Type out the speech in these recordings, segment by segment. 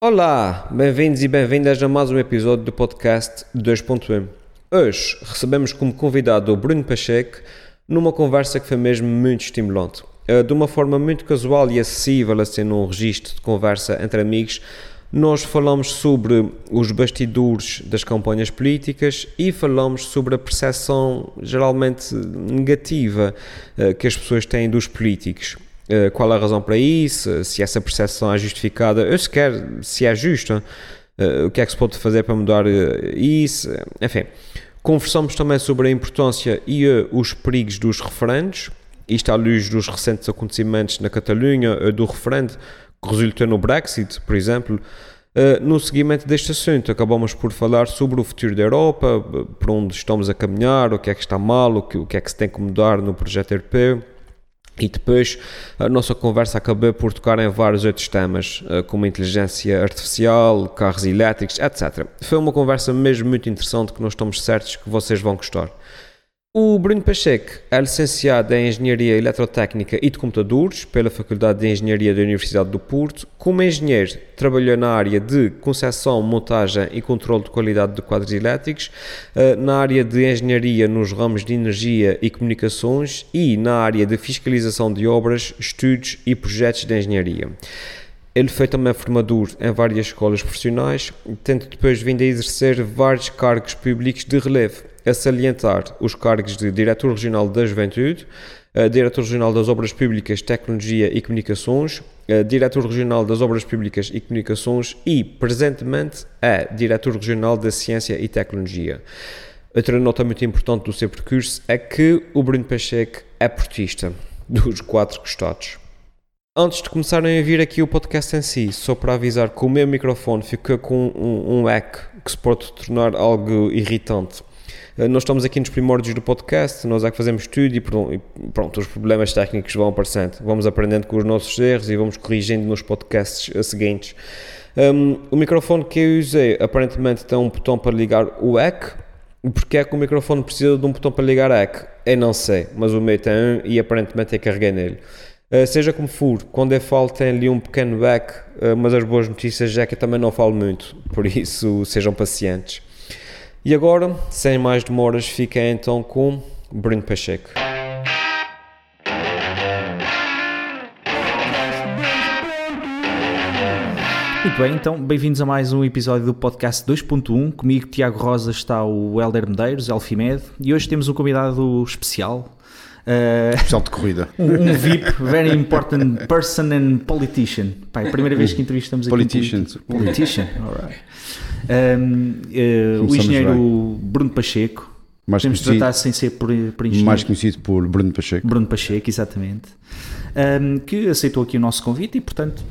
Olá, bem-vindos e bem-vindas a mais um episódio do podcast 2.1. Hoje recebemos como convidado o Bruno Pacheco numa conversa que foi mesmo muito estimulante. Eh, de uma forma muito casual e acessível, assim num registro de conversa entre amigos, nós falamos sobre os bastidores das campanhas políticas e falamos sobre a percepção geralmente negativa eh, que as pessoas têm dos políticos. Eh, qual a razão para isso? Se essa percepção é justificada, ou sequer se é justa, eh, o que é que se pode fazer para mudar isso? Enfim, conversamos também sobre a importância e os perigos dos referendos, isto à luz dos recentes acontecimentos na Catalunha, do referendo que resultou no Brexit, por exemplo. No seguimento deste assunto, acabamos por falar sobre o futuro da Europa, para onde estamos a caminhar, o que é que está mal, o que, o que é que se tem que mudar no projeto europeu. E depois a nossa conversa acabou por tocar em vários outros temas, uh, como inteligência artificial, carros elétricos, etc. Foi uma conversa mesmo muito interessante que nós estamos certos que vocês vão gostar. O Bruno Pacheco é licenciado em Engenharia Eletrotécnica e de Computadores pela Faculdade de Engenharia da Universidade do Porto. Como engenheiro, trabalhou na área de concessão, montagem e controle de qualidade de quadros elétricos, eh, na área de engenharia nos ramos de energia e comunicações e na área de fiscalização de obras, estudos e projetos de engenharia. Ele foi também formador em várias escolas profissionais, tendo depois vindo a exercer vários cargos públicos de relevo a salientar os cargos de Diretor Regional da Juventude, Diretor Regional das Obras Públicas, Tecnologia e Comunicações, Diretor Regional das Obras Públicas e Comunicações e, presentemente, é Diretor Regional da Ciência e Tecnologia. Outra nota muito importante do seu percurso é que o Bruno Pacheco é portista dos quatro costados. Antes de começarem a vir aqui o podcast em si, só para avisar que o meu microfone fica com um, um eco que se pode tornar algo irritante. Eh, nós estamos aqui nos primórdios do podcast, nós é que fazemos tudo e pronto, os problemas técnicos vão aparecendo. Vamos aprendendo com os nossos erros e vamos corrigindo nos podcasts eh, seguintes. Um, o microfone que eu usei aparentemente tem um botão para ligar o EC. Porque é que o microfone precisa de um botão para ligar a EC? Eu não sei, mas o meu tem um e aparentemente eu carreguei nele. Uh, seja como for, quando eu falo tem ali um pequeno back, uh, mas as boas notícias é que eu também não falo muito, por isso sejam pacientes. E agora, sem mais demoras, fica então com Bruno Pacheco. Muito bem, então bem-vindos a mais um episódio do podcast 2.1. Comigo, Tiago Rosa, está o Helder Medeiros, Elfimed, e hoje temos um convidado especial. Uh, especial de corrida. Um, um, VIP, very important person and politician. Pai, primeira vez que entrevistamos aqui. Politician. Um politician, alright. Um, uh, o engenheiro bem. Bruno Pacheco. Mais Temos de tratar sem ser por, por engenheiro. Mais conhecido por Bruno Pacheco. Bruno Pacheco, exatamente. Um, que aceitou aqui o nosso convite e, portanto,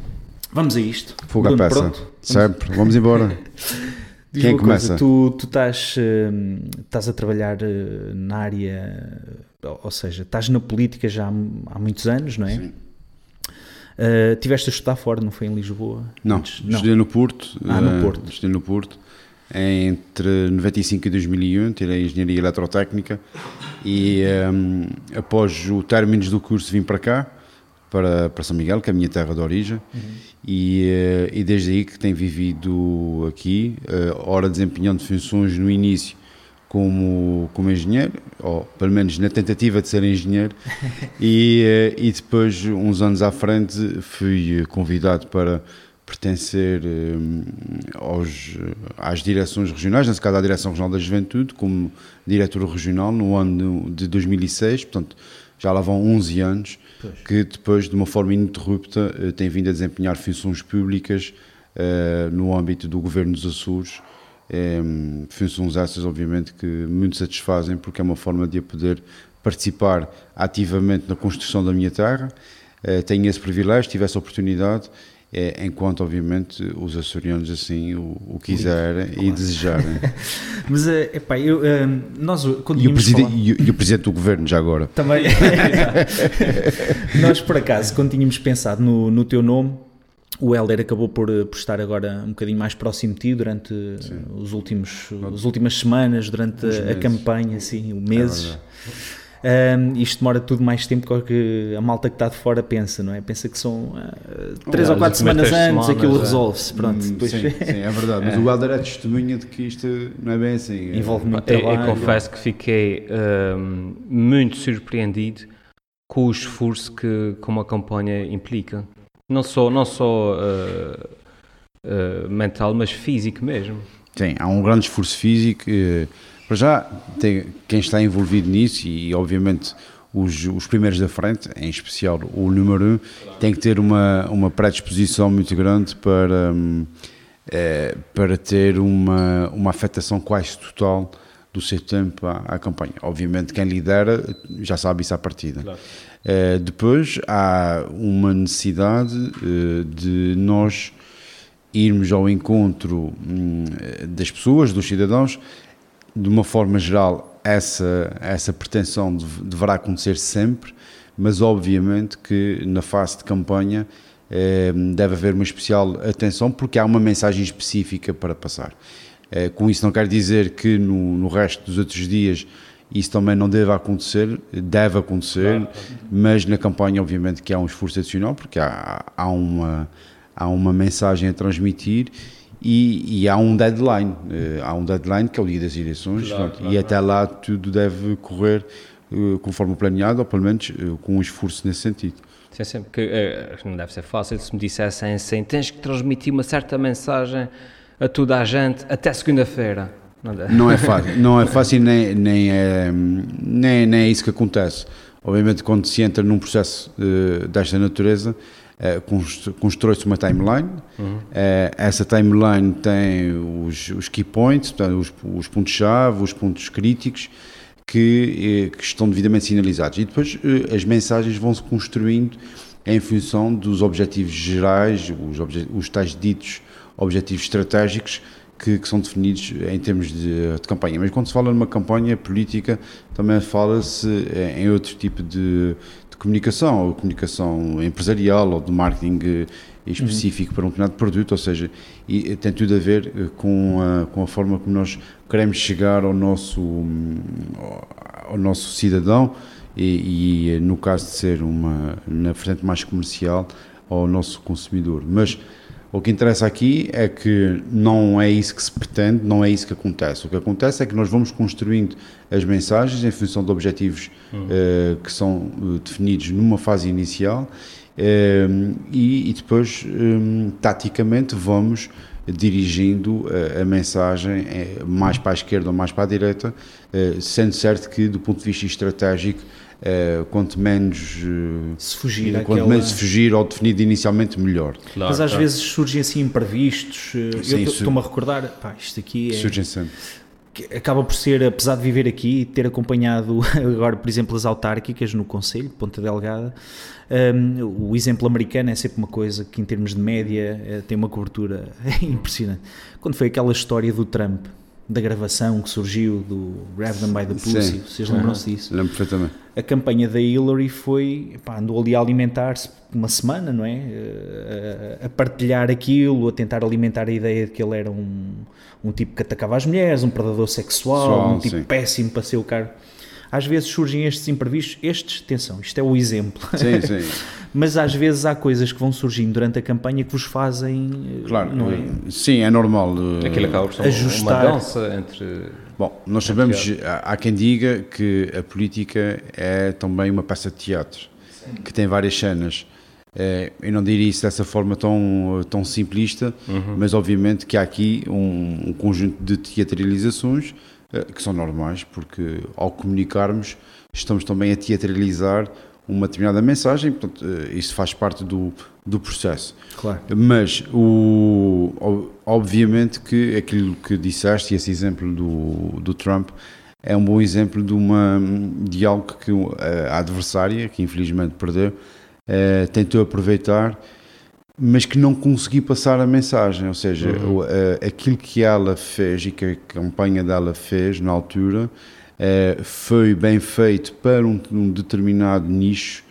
vamos a isto. Fuga a peça. Pronto? Sempre. Vamos embora. Quem começa? Coisa, tu, tu estás, estás a trabalhar uh, na área, ou seja, estás na política já há, há muitos anos, não é? Sim. Uh, tiveste a estudar fora, não foi em Lisboa? Não, Antes? não. estudei no Porto. Ah, no Porto. Uh, estudei no Porto. Entre 95 e 2001 tirei Engenharia Eletrotécnica e um, após o término do curso vim para cá, para, para São Miguel, que é a minha terra de origem, uhum. e, uh, e desde aí que tenho vivido aqui, uh, ora desempenhando funções no início como, como engenheiro, ou pelo menos na tentativa de ser engenheiro, e, eh, e depois, uns anos à frente, fui convidado para pertencer um, eh, aos, às direções regionais, nesse caso à Direção Regional da Juventude, como diretor regional no ano de 2006, portanto já lá vão 11 anos, pois. que depois, de uma forma ininterrupta, eh, tem vindo a desempenhar funções públicas uh, no âmbito do Governo dos Açores, é, funções essas, obviamente, que muito satisfazem, porque é uma forma de eu poder participar ativamente na construção da minha terra. É, tenho esse privilégio, tive essa oportunidade, é, enquanto, obviamente, os açorianos assim o, o quiserem claro. e desejarem. Mas, é epá, eu, um, nós quando e o, falar... e, e, o Presidente do Governo, já agora. Também. nós, por acaso, quando tínhamos pensado no, no teu nome, o Helder acabou por, eh, por estar agora um bocadinho mais próximo de ti durante os últimos, as últimas semanas, durante a, a campanha, assim, meses. Um, isto demora tudo mais tempo do que a malta que está de fora pensa, não é? Pensa que são uh, três É, ou quatro as semanas antes, semanas, aquilo é. resolve-se. Pronto, Hum, depois sim, sim, é verdade. Mas o Helder é testemunha de que isto não é bem assim. envolve muito Eu, eu trabalho. confesso que fiquei hum, muito surpreendido com o esforço que, que uma campanha implica. Não só, não só uh, uh, mental, mas físico mesmo. Sim, há um grande esforço físico. eh, Para já, tem, quem está envolvido nisso e, obviamente, os, os primeiros da frente, em especial o número um, tem que ter uma, uma predisposição muito grande para, hum, eh, para ter uma, uma afetação quase total do seu tempo à, à campanha. Obviamente, quem lidera já sabe isso à partida. Eh, depois, há uma necessidade eh, de nós irmos ao encontro hum, das pessoas, dos cidadãos, de uma forma geral, essa, essa pretensão deve- deverá acontecer sempre, mas obviamente que na fase de campanha eh, deve haver uma especial atenção porque há uma mensagem específica para passar. Com isso não quero dizer que no, no resto dos outros dias isso também não deve acontecer, deve acontecer, mas na campanha obviamente que há um esforço adicional porque há, há uma há uma mensagem a transmitir e, e há um deadline. Eh, há um deadline que é o dia das eleições pronto, e até lá tudo deve correr eh, conforme planeado, ou pelo menos eh, com um esforço nesse sentido. Sim, sim, porque não deve ser fácil se me dissessem assim, tens que transmitir uma certa mensagem a toda a gente até segunda-feira. Não é fácil, não é fácil nem, nem, é, nem, nem é isso que acontece. Obviamente, quando se entra num processo eh, desta natureza, const- constrói-se uma timeline. Eh, essa timeline tem os, os key points, portanto, os, os pontos-chave, os pontos críticos que, que estão devidamente sinalizados. E depois as mensagens vão se construindo em função dos objetivos gerais, os, obje- os tais ditos objetivos estratégicos que, que são definidos em termos de, de campanha. Mas quando se fala numa campanha política, também fala-se em outro tipo de, de comunicação, ou comunicação empresarial ou de marketing eh, específico para um determinado produto, ou seja, e, eh, tem tudo a ver eh, com a, com a forma como nós queremos chegar ao nosso, ao- nosso cidadão e, e, no caso de ser uma, na frente mais comercial, ao nosso consumidor. Mas o que interessa aqui é que não é isso que se pretende, não é isso que acontece. O que acontece é que nós vamos construindo as mensagens em função de objetivos eh, que são eh, definidos numa fase inicial eh, e, e depois, eh, taticamente, vamos dirigindo eh, a mensagem mais para a esquerda ou mais para a direita, sendo certo que, do ponto de vista estratégico, eh, quanto menos eh, Se fugir quanto àquela- menos se fugir ao definido inicialmente, melhor. Claro, Mas às claro. vezes surgem assim imprevistos. eh, Sim, eu estou-me a recordar, pá, isto aqui é, Surgem sempre. que acaba por ser, apesar de viver aqui e ter acompanhado agora, por exemplo, as autárquicas no Conselho, Ponta Delgada, hum, o exemplo americano é sempre uma coisa que, em termos de média, eh, tem uma cobertura impressionante. Quando foi aquela história do Trump, da gravação que surgiu do Grab Them by the Pussy, vocês lembram-se disso? Lembro perfeitamente. a campanha da Hillary foi, pá, andou ali a alimentar-se uma semana, não é? Eh, A partilhar aquilo, a tentar alimentar a ideia de que ele era um, um tipo que atacava as mulheres, um predador sexual, um tipo sim. péssimo para ser o cara. Às vezes surgem estes imprevistos, estes, atenção, isto é o exemplo, Sim, sim. mas às vezes há coisas que vão surgindo durante a campanha que vos fazem, eh, Claro, não é? eh, sim, é normal. eh, Aquilo acaba por ser Ajustar. uma dança entre... Bom, nós sabemos, há há quem diga que a política é também uma peça de teatro, que tem várias cenas. Eu não diria isso dessa forma tão, tão simplista, mas obviamente que há aqui um, um conjunto de teatralizações que são normais, porque ao comunicarmos estamos também a teatralizar uma determinada mensagem, portanto, eh, isso faz parte do, do processo. Claro. Mas, o, obviamente que aquilo que disseste, e esse exemplo do, do Trump, é um bom exemplo de, uma, de algo que a, a adversária, que infelizmente perdeu, eh, tentou aproveitar, mas que não conseguiu passar a mensagem. Ou seja, o- eh, aquilo que ela fez e que a campanha dela fez na altura eh, foi bem feito para um, determinado nicho,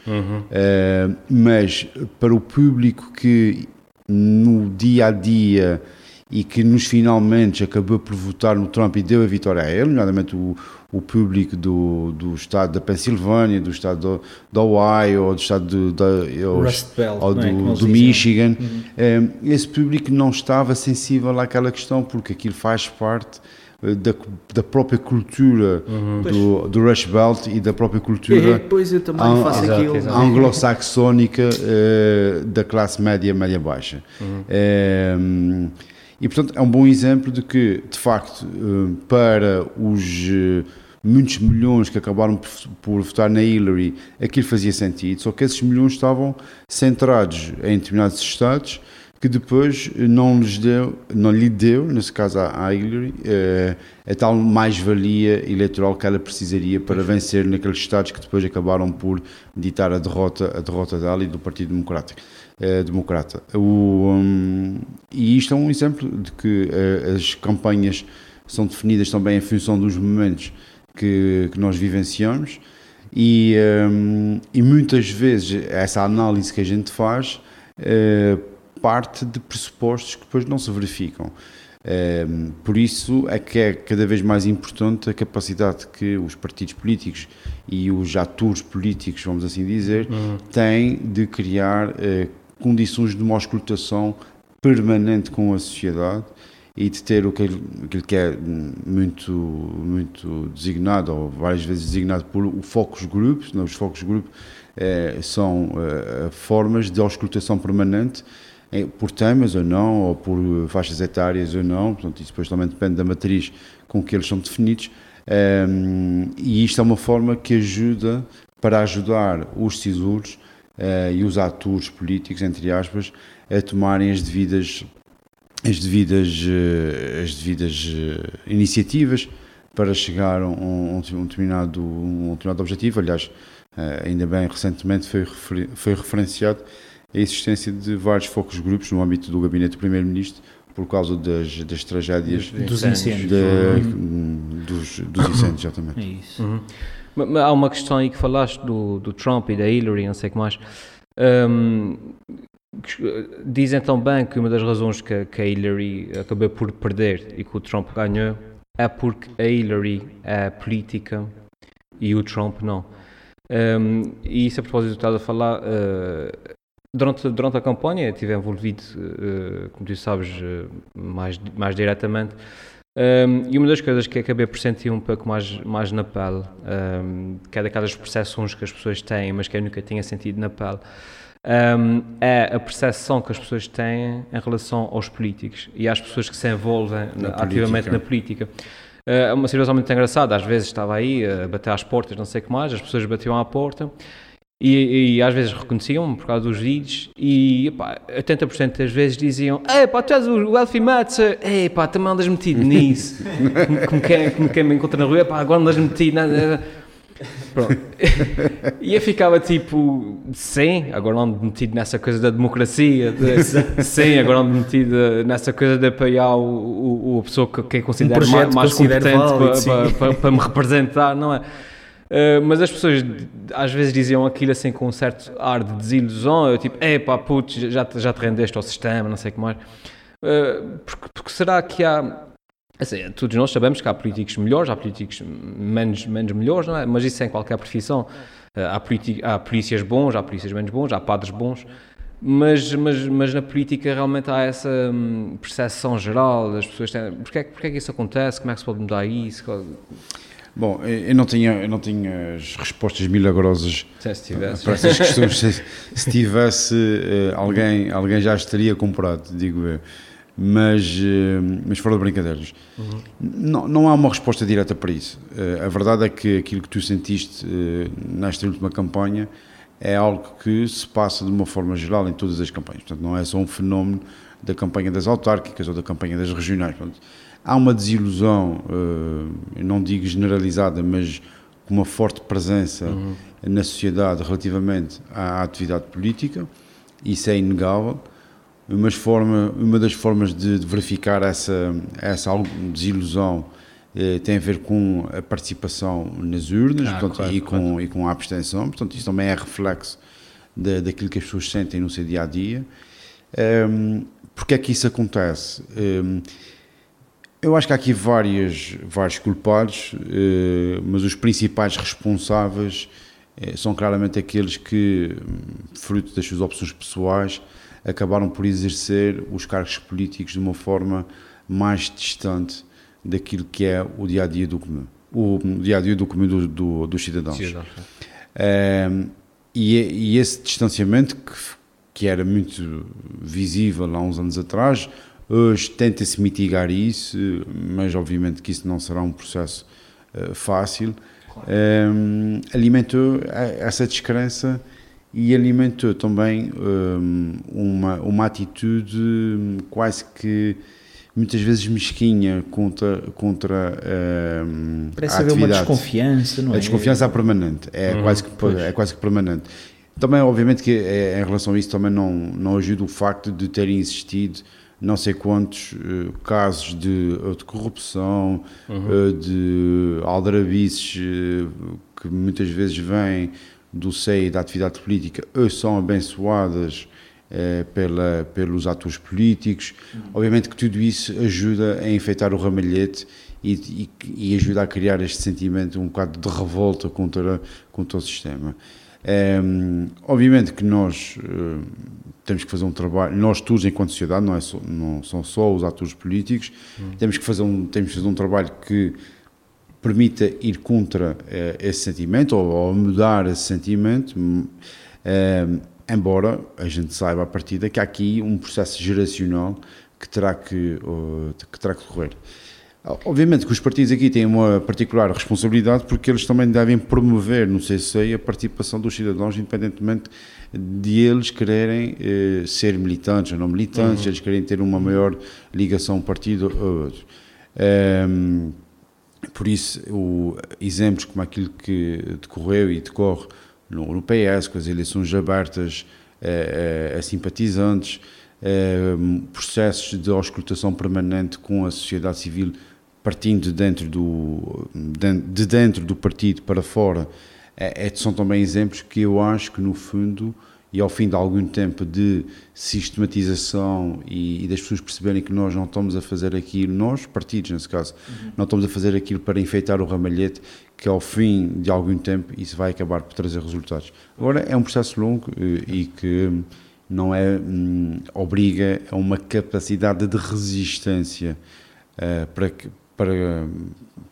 eh, mas para o público que no dia a dia e que nos finalmente acabou por votar no Trump e deu a vitória a ele, nomeadamente o, o público do, do estado da Pensilvânia, do estado do, do Ohio, ou do estado do, do, Rust Belt, ou não é? do, do dizem. Michigan. Eh, esse público não estava sensível àquela questão, porque aquilo faz parte eh, da, da própria cultura do, do Rush Belt e da própria cultura aquilo. exato. anglo-saxónica eh, da classe média, média baixa. Uhum. Eh, e portanto é um bom exemplo de que, de facto, eh, para os eh, muitos milhões que acabaram por, por votar na Hillary, aquilo fazia sentido, só que esses milhões estavam centrados em determinados estados que depois não lhes deu, não lhe deu, nesse caso à à Hillary, eh, a tal mais-valia eleitoral que ela precisaria para vencer naqueles estados que depois acabaram por ditar a derrota, a derrota dela e do Partido Democrático. Eh, democrata. O, hum, e isto é um exemplo de que eh, as campanhas são definidas também em função dos momentos que, que nós vivenciamos e, hum, e muitas vezes essa análise que a gente faz eh, parte de pressupostos que depois não se verificam. Ehm, por isso é que é cada vez mais importante a capacidade que os partidos políticos e os atores políticos, vamos assim dizer, têm de criar eh, condições de uma auscultação permanente com a sociedade e de ter aquilo que é muito, muito designado, ou várias vezes designado por o focus groups, não? os focus groups eh, são eh, formas de auscultação permanente eh, por temas ou não, ou por faixas etárias ou não, portanto isso depois também depende da matriz com que eles são definidos, Ehm, e isto é uma forma que ajuda para ajudar os decisores eh, e os atores políticos, entre aspas, a tomarem as devidas as devidas, eh, as devidas eh, iniciativas para chegar a um, um determinado, um determinado objetivo. Aliás, ainda bem, recentemente foi, referi- foi referenciado a existência de vários focos grupos no âmbito do gabinete do Primeiro-Ministro por causa das, das tragédias Dos Incêndios. incêndios. de- dos, dos incêndios, exatamente. É isso. Uhum. Há uma questão aí que falaste do, do Trump e da Hillary, não sei o que mais. Eh, dizem também que uma das razões que, que a Hillary acabou por perder e que o Trump ganhou é porque a Hillary é política e o Trump não. Hum, e isso a propósito do que estás a falar, eh, durante, durante a campanha estive envolvido, eh, como tu sabes, eh, mais, mais diretamente. Um, e uma das coisas que acabei por sentir um pouco mais, mais na pele, um, que é daquelas percepções que as pessoas têm, mas que eu nunca tinha sentido na pele, um, é a percepção que as pessoas têm em relação aos políticos e às pessoas que se envolvem Na ativamente política. na política. Uh, É uma situação muito engraçada, às vezes estava aí a bater às portas, não sei o que mais, as pessoas batiam à porta e, e às vezes reconheciam-me por causa dos vídeos e epá, 80% das vezes diziam Ei pá, tu és o Elfie Matzer, ei pá, também andas metido nisso como, quem, como quem me encontra na rua, pá, agora andas metido na... Pronto. e eu ficava tipo, sim, agora ando metido nessa coisa da democracia, de- sim, agora ando metido nessa coisa de apoiar o, o, o- a pessoa que, que considero projeto mais, mais competente para, para, para- para me representar, não é? Uh, mas as pessoas às vezes diziam aquilo assim com um certo ar de desilusão, eu tipo, epá, putz, já, já te rendeste ao sistema, não sei o que mais. Uh, porque, porque será que há. Assim, todos nós sabemos que há políticos melhores, há políticos menos, menos melhores, não é? Mas isso é em qualquer profissão. Uh, há, há polícias bons, há polícias menos bons, há padres bons. Mas, mas, mas na política realmente há essa hum, percepção geral das pessoas. Têm, porquê, é que- porquê é que isso acontece? Como é que se pode mudar isso? Bom, eu não tinha, eu não tinha as respostas milagrosas tivesse. para essas questões. Se, se tivesse, eh, alguém, alguém já as teria comprado, digo eu. Mas, eh, mas fora de brincadeiras, não, não há uma resposta direta para isso. Eh, a verdade é que aquilo que tu sentiste nesta última campanha é algo que se passa de uma forma geral em todas as campanhas. Portanto, não é só um fenómeno da campanha das autárquicas ou da campanha das regionais. Portanto, há uma desilusão, eh, não digo generalizada, mas com uma forte presença na sociedade relativamente à atividade política, isso é inegável. Uma, forma, uma das formas de, de verificar essa, essa desilusão eh, tem a ver com a participação nas urnas Ah, portanto, claro, e, com, e com a abstenção. Portanto, isso também é reflexo da, daquilo que as pessoas sentem no seu dia a dia. Ehm, porque é que isso acontece? Um, eu acho que há aqui várias, vários culpados, uh, mas os principais responsáveis uh, são claramente aqueles que, fruto das suas opções pessoais, acabaram por exercer os cargos políticos de uma forma mais distante daquilo que é o dia a dia do comum, o dia a dia do comum do, do, dos cidadãos. Cidadão, um, e, e, esse distanciamento que, que era muito visível há uns anos atrás, hoje tenta-se mitigar isso, mas obviamente que isso não será um processo uh, fácil. Claro. Um, alimentou essa descrença e alimentou também um, uma, uma atitude quase que muitas vezes mesquinha contra, contra um, Parece haver uma desconfiança, não é? A desconfiança é permanente, é, uhum, quase, que, é quase que permanente. Também, obviamente, que é, em relação a isso também não, não ajuda o facto de terem existido não sei quantos uh, casos de, de corrupção, uhum. uh, de aldrabices uh, que muitas vezes vêm do seio da atividade política ou são abençoadas pela, pelos atores políticos. Uhum. Obviamente que tudo isso ajuda a enfeitar o ramalhete e, e, e, ajuda a criar este sentimento um bocado de revolta contra, contra o sistema. Um, obviamente que nós uh, temos que fazer um trabalho, nós todos enquanto sociedade, não, é só, não são só os atores políticos, hum. temos, que fazer um, temos que fazer um trabalho que permita ir contra uh, esse sentimento ou, ou, mudar esse sentimento, um, embora a gente saiba a partida que há aqui um processo geracional que terá que, uh, que, terá que decorrer. Obviamente que os partidos aqui têm uma particular responsabilidade porque eles também devem promover no CCI a participação dos cidadãos, independentemente de eles quererem eh, ser militantes ou não militantes, uhum. eles querem ter uma maior ligação partido ou outro. Um, ehm, por isso, o, exemplos como aquilo que decorreu e decorre no, no PS, com as eleições abertas eh, eh, a simpatizantes, ehm, processos de auscultação permanente com a sociedade civil partindo dentro do, de dentro do partido para fora, é, é, são também exemplos que eu acho que, no fundo, e ao fim de algum tempo de sistematização e, e das pessoas perceberem que nós não estamos a fazer aquilo, nós, partidos nesse caso, uhum. não estamos a fazer aquilo para enfeitar o ramalhete, que ao fim de algum tempo isso vai acabar por trazer resultados. Agora, é um processo longo eh, e que não é, hum, obriga a uma capacidade de resistência uh, para que para,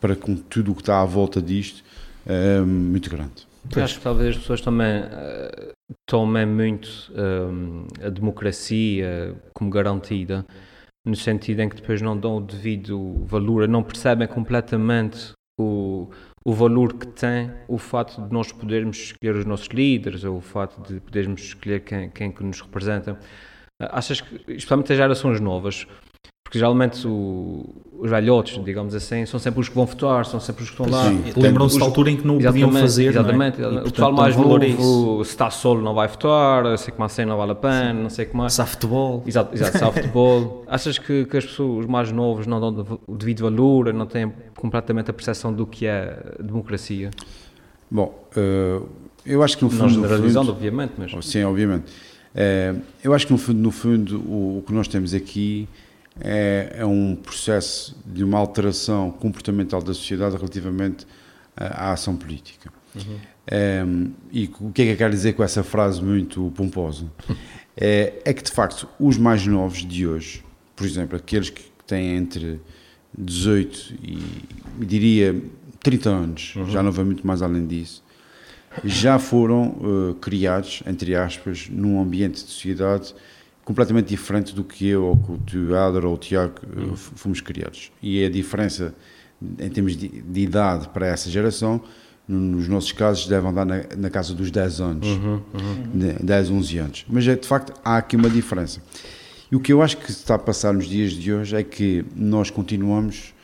para com tudo o que está à volta disto é muito grande. Eu acho que talvez as pessoas também uh, tomem muito um, a democracia como garantida, no sentido em que depois não dão o devido valor, não percebem completamente o, o valor que tem o fato de nós podermos escolher os nossos líderes, ou o fato de podermos escolher quem, quem que nos representa. Achas que, especialmente as gerações novas, porque geralmente o, os velhotes, digamos assim, são sempre os que vão votar, são sempre os que estão lá. Lembram-se da altura em que não o podiam fazer. Exatamente. Não é? o pessoal mais novo, se está solo, não vai votar, sei que assim não vale a pena, Sim. não sei como mais. Sá futebol. Exato, exato sá futebol. Achas que, que as pessoas, os mais novos, não dão o devido valor, não têm completamente a percepção do que é democracia? Bom, uh, eu acho que no fundo. Não generalizando, obviamente, mas. Sim, obviamente. Uh, eu acho que no fundo, no fundo o, o que nós temos aqui é, é, um processo de uma alteração comportamental da sociedade relativamente à, à ação política. Uhum. É, e o que é que eu quero dizer com essa frase muito pomposa? É, é, que, de facto, os mais novos de hoje, por exemplo, aqueles que têm entre 18 e, diria, 30 anos, uhum. já não vai muito mais além disso, já foram uh, criados, entre aspas, num ambiente de sociedade completamente diferente do que eu ou que o Teodoro ou o Tiago uhum. fomos criados. E a diferença em termos de, de, idade para essa geração, nos nossos casos, deve andar na, na casa dos 10 anos, uhum, uhum. 10, 11 anos. Mas, é, de facto, há aqui uma diferença. E o que eu acho que está a passar nos dias de hoje é que nós continuamos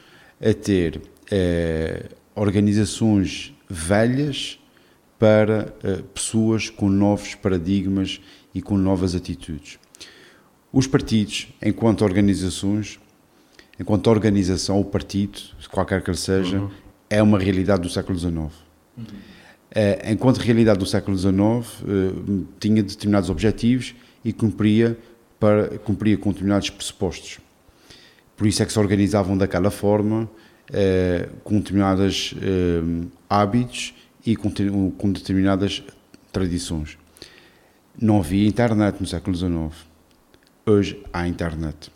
a ter eh, organizações velhas para eh, pessoas com novos paradigmas e com novas atitudes. Os partidos, enquanto organizações, enquanto organização, o partido, qualquer que ele seja, uhum. é uma realidade do século XIX. Uhum. É, enquanto realidade do século XIX, uh, tinha determinados objetivos e cumpria para cumprir com determinados pressupostos. Por isso é que se organizavam daquela forma, eh, com determinados eh, hábitos e com, com determinadas tradições. Não havia internet no século XIX. Hoje há internet.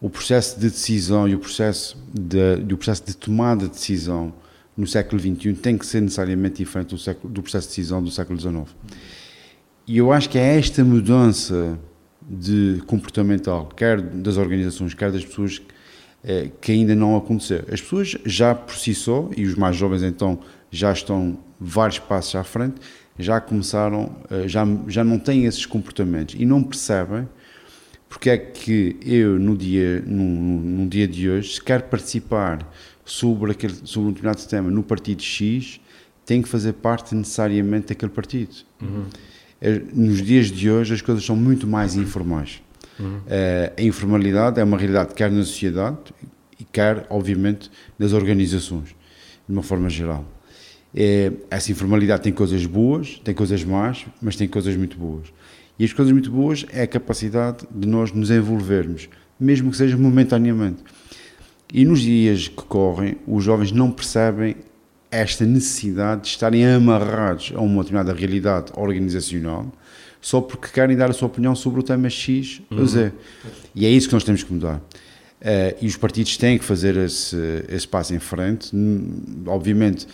O processo de decisão e o processo de, o processo de tomada de decisão no século XXI tem que ser necessariamente diferente do, século, do processo de decisão do século XIX. E eu acho que é esta mudança de comportamental, quer das organizações, quer das pessoas, eh, que ainda não aconteceu. As pessoas já por si só, e os mais jovens então já estão vários passos à frente, já começaram, eh, já, já não têm esses comportamentos e não percebem porque é que eu, no dia, no, no dia de hoje, se quero participar sobre, aquele, sobre um determinado tema no partido X, tenho que fazer parte necessariamente daquele partido. Uhum. Nos dias de hoje as coisas são muito mais informais. Uhum. A informalidade é uma realidade quer na sociedade e quer, obviamente, nas organizações, de uma forma geral. É, essa informalidade tem coisas boas, tem coisas más, mas tem coisas muito boas. E as coisas muito boas é a capacidade de nós nos envolvermos, mesmo que seja momentaneamente. E nos dias que correm, os jovens não percebem esta necessidade de estarem amarrados a uma determinada realidade organizacional só porque querem dar a sua opinião sobre o tema X ou Z. Uhum. E é isso que nós temos que mudar. Uh, e os partidos têm que fazer esse, esse passo em frente. Obviamente,